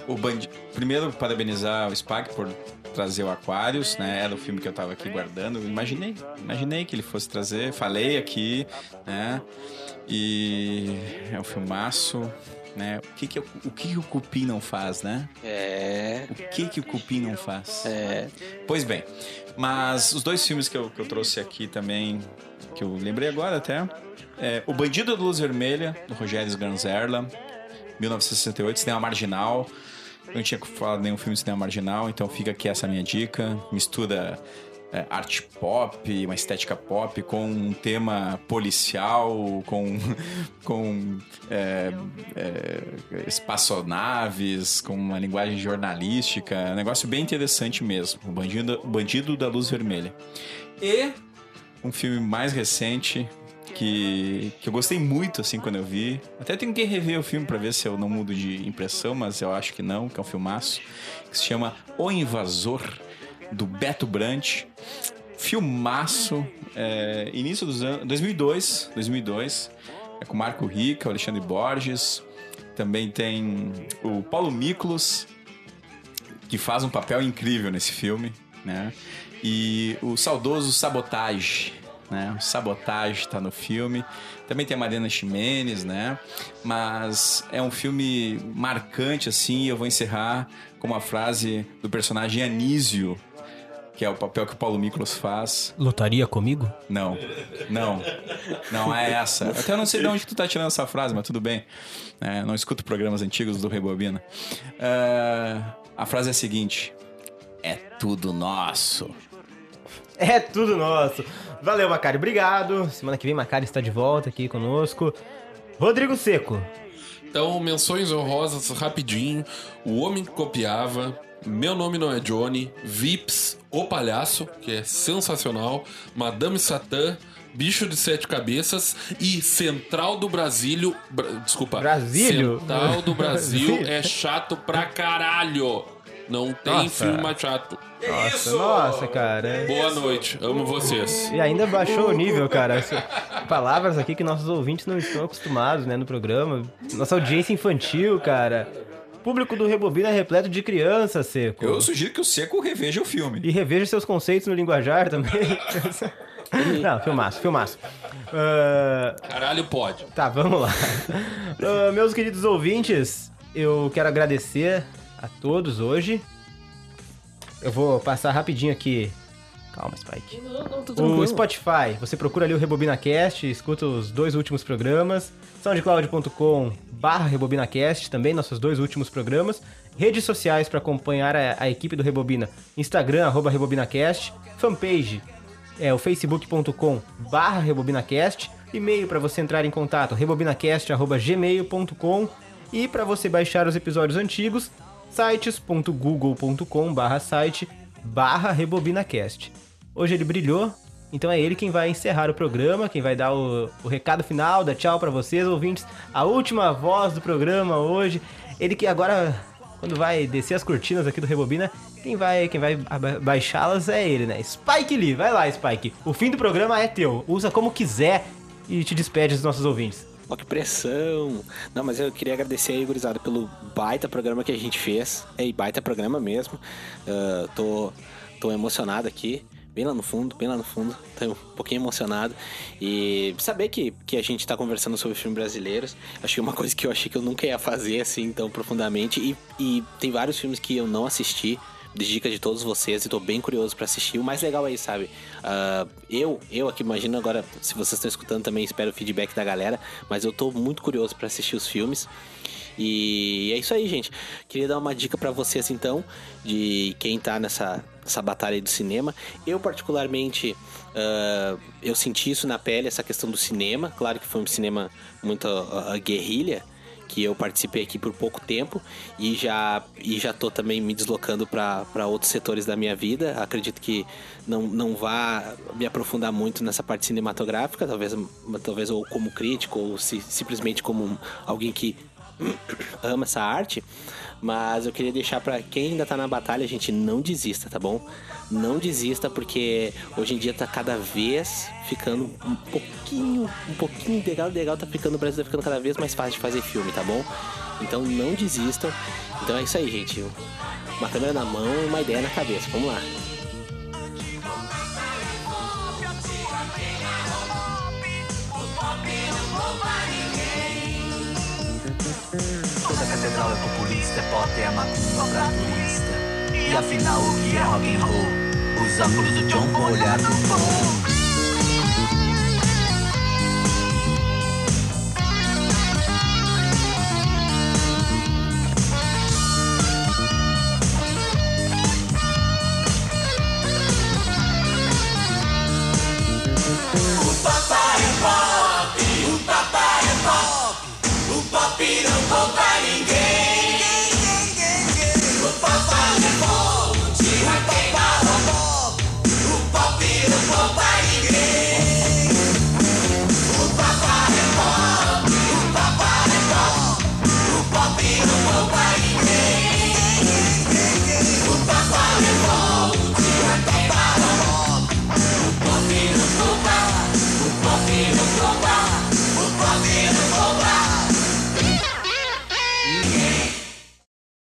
O bandi... Primeiro, parabenizar o SPAC por trazer o Aquarius, né? Era o filme que eu tava aqui guardando. Imaginei, imaginei que ele fosse trazer. Falei aqui, né? E é um filmaço, né? O que que, o, que que o Cupim não faz, né? É. O que que o Cupim não faz? É. Pois bem, mas os dois filmes que eu, que eu trouxe aqui também, que eu lembrei agora até, é O Bandido da Luz Vermelha, do Rogério Sganzerla, 1968, Cinema Marginal. Eu não tinha falado nenhum filme de cinema marginal, então fica aqui essa minha dica. Mistura é, arte pop, uma estética pop com um tema policial, com, com é, é, espaçonaves, com uma linguagem jornalística. Um negócio bem interessante mesmo. O Bandido, Bandido da Luz Vermelha. E um filme mais recente que, que eu gostei muito assim quando eu vi. Até tenho que rever o filme para ver se eu não mudo de impressão, mas eu acho que não, que é um filmaço, que se chama O Invasor do Beto Brant. Filmaço, é, início dos anos 2002, 2002. É com Marco Rica, Alexandre Borges. Também tem o Paulo Miklos, que faz um papel incrível nesse filme, né? E o saudoso Sabotage, né? O Sabotage tá no filme. Também tem a Mariana Ximenes, né? Mas é um filme marcante, assim, e eu vou encerrar com uma frase do personagem Anísio, que é o papel que o Paulo Miklos faz. Lotaria comigo? Não, não, não é essa. Até eu não sei de onde tu tá tirando essa frase, mas tudo bem. É, não escuto programas antigos do Rebobina. É, a frase é a seguinte: É tudo nosso. É tudo nosso. Valeu, Macari. Obrigado. Semana que vem, Macari está de volta aqui conosco. Rodrigo Seco. Então, menções honrosas rapidinho. O Homem que Copiava. Meu nome não é Johnny. Vips, O Palhaço, que é sensacional. Madame Satã. Bicho de Sete Cabeças e Central do Brasílio. Bra- desculpa. Brasílio? Central do Brasil é chato pra caralho. Não tem Nossa. filme mais chato. Nossa, nossa, cara. Boa noite. Amo vocês. E ainda baixou o nível, cara. Palavras aqui que nossos ouvintes não estão acostumados, né, no programa. Nossa audiência infantil, cara. Público do Rebobina é repleto de crianças, Seco. Eu sugiro que o Seco reveja o filme. E reveja seus conceitos no linguajar também. Não, filmaço, filmaço. Ah, Caralho, pode. Tá, vamos lá. Ah, meus queridos ouvintes, eu quero agradecer a todos hoje. Eu vou passar rapidinho aqui. Calma, Spike. O Spotify, você procura ali o RebobinaCast, escuta os dois últimos programas. soundcloud.com barra RebobinaCast, também nossos dois últimos programas. Redes sociais para acompanhar a, a equipe do Rebobina, Instagram, arroba RebobinaCast. Fanpage, é o facebook.com barra RebobinaCast. E-mail para você entrar em contato, rebobinacast.gmail.com. E para você baixar os episódios antigos, sites.google.com barra site barra RebobinaCast. Hoje ele brilhou, então é ele quem vai encerrar o programa, quem vai dar o, o recado final, dar tchau pra vocês, ouvintes. A última voz do programa hoje. Ele que agora, quando vai descer as cortinas aqui do Rebobina, quem vai, quem vai baixá-las é ele, né? Spike Lee, vai lá, Spike. O fim do programa é teu. Usa como quiser e te despede dos nossos ouvintes. Ó, que pressão. Não, mas eu queria agradecer aí, gurizada, pelo baita programa que a gente fez. É, baita programa mesmo. Ah, tô, tô emocionado aqui. Bem lá no fundo, bem lá no fundo. Tô um pouquinho emocionado. E saber que, que a gente tá conversando sobre filmes brasileiros. Que é uma coisa que eu achei que eu nunca ia fazer assim tão profundamente. E, e tem vários filmes que eu não assisti de dica de todos vocês e tô bem curioso pra assistir. O mais legal aí, sabe? ah, eu, eu aqui imagino agora, se vocês estão escutando também, espero o feedback da galera, mas eu tô muito curioso pra assistir os filmes. E é isso aí, gente. Queria dar uma dica pra vocês então, de quem tá nessa, nessa batalha aí do cinema. Eu, particularmente, ah, eu senti isso na pele, essa questão do cinema. Claro que foi um cinema muito ah, guerrilha que eu participei aqui por pouco tempo e já e já tô também me deslocando para outros setores da minha vida. Acredito que não, não vá me aprofundar muito nessa parte cinematográfica, talvez talvez ou como crítico ou se, simplesmente como alguém que ama essa arte, mas eu queria deixar para quem ainda tá na batalha, gente, não desista, tá bom? Não desista, porque hoje em dia tá cada vez ficando um pouquinho, um pouquinho legal, legal, tá ficando, o Brasil tá ficando cada vez mais fácil de fazer filme, tá bom? Então não desistam. Então é isso aí, gente. Uma câmera na mão e uma ideia na cabeça. Vamos lá. Thank Deus, a catedral é populista, é pote, é macumba pra turista. E afinal, o que é rock and roll? Os óculos do John com olhar do povo.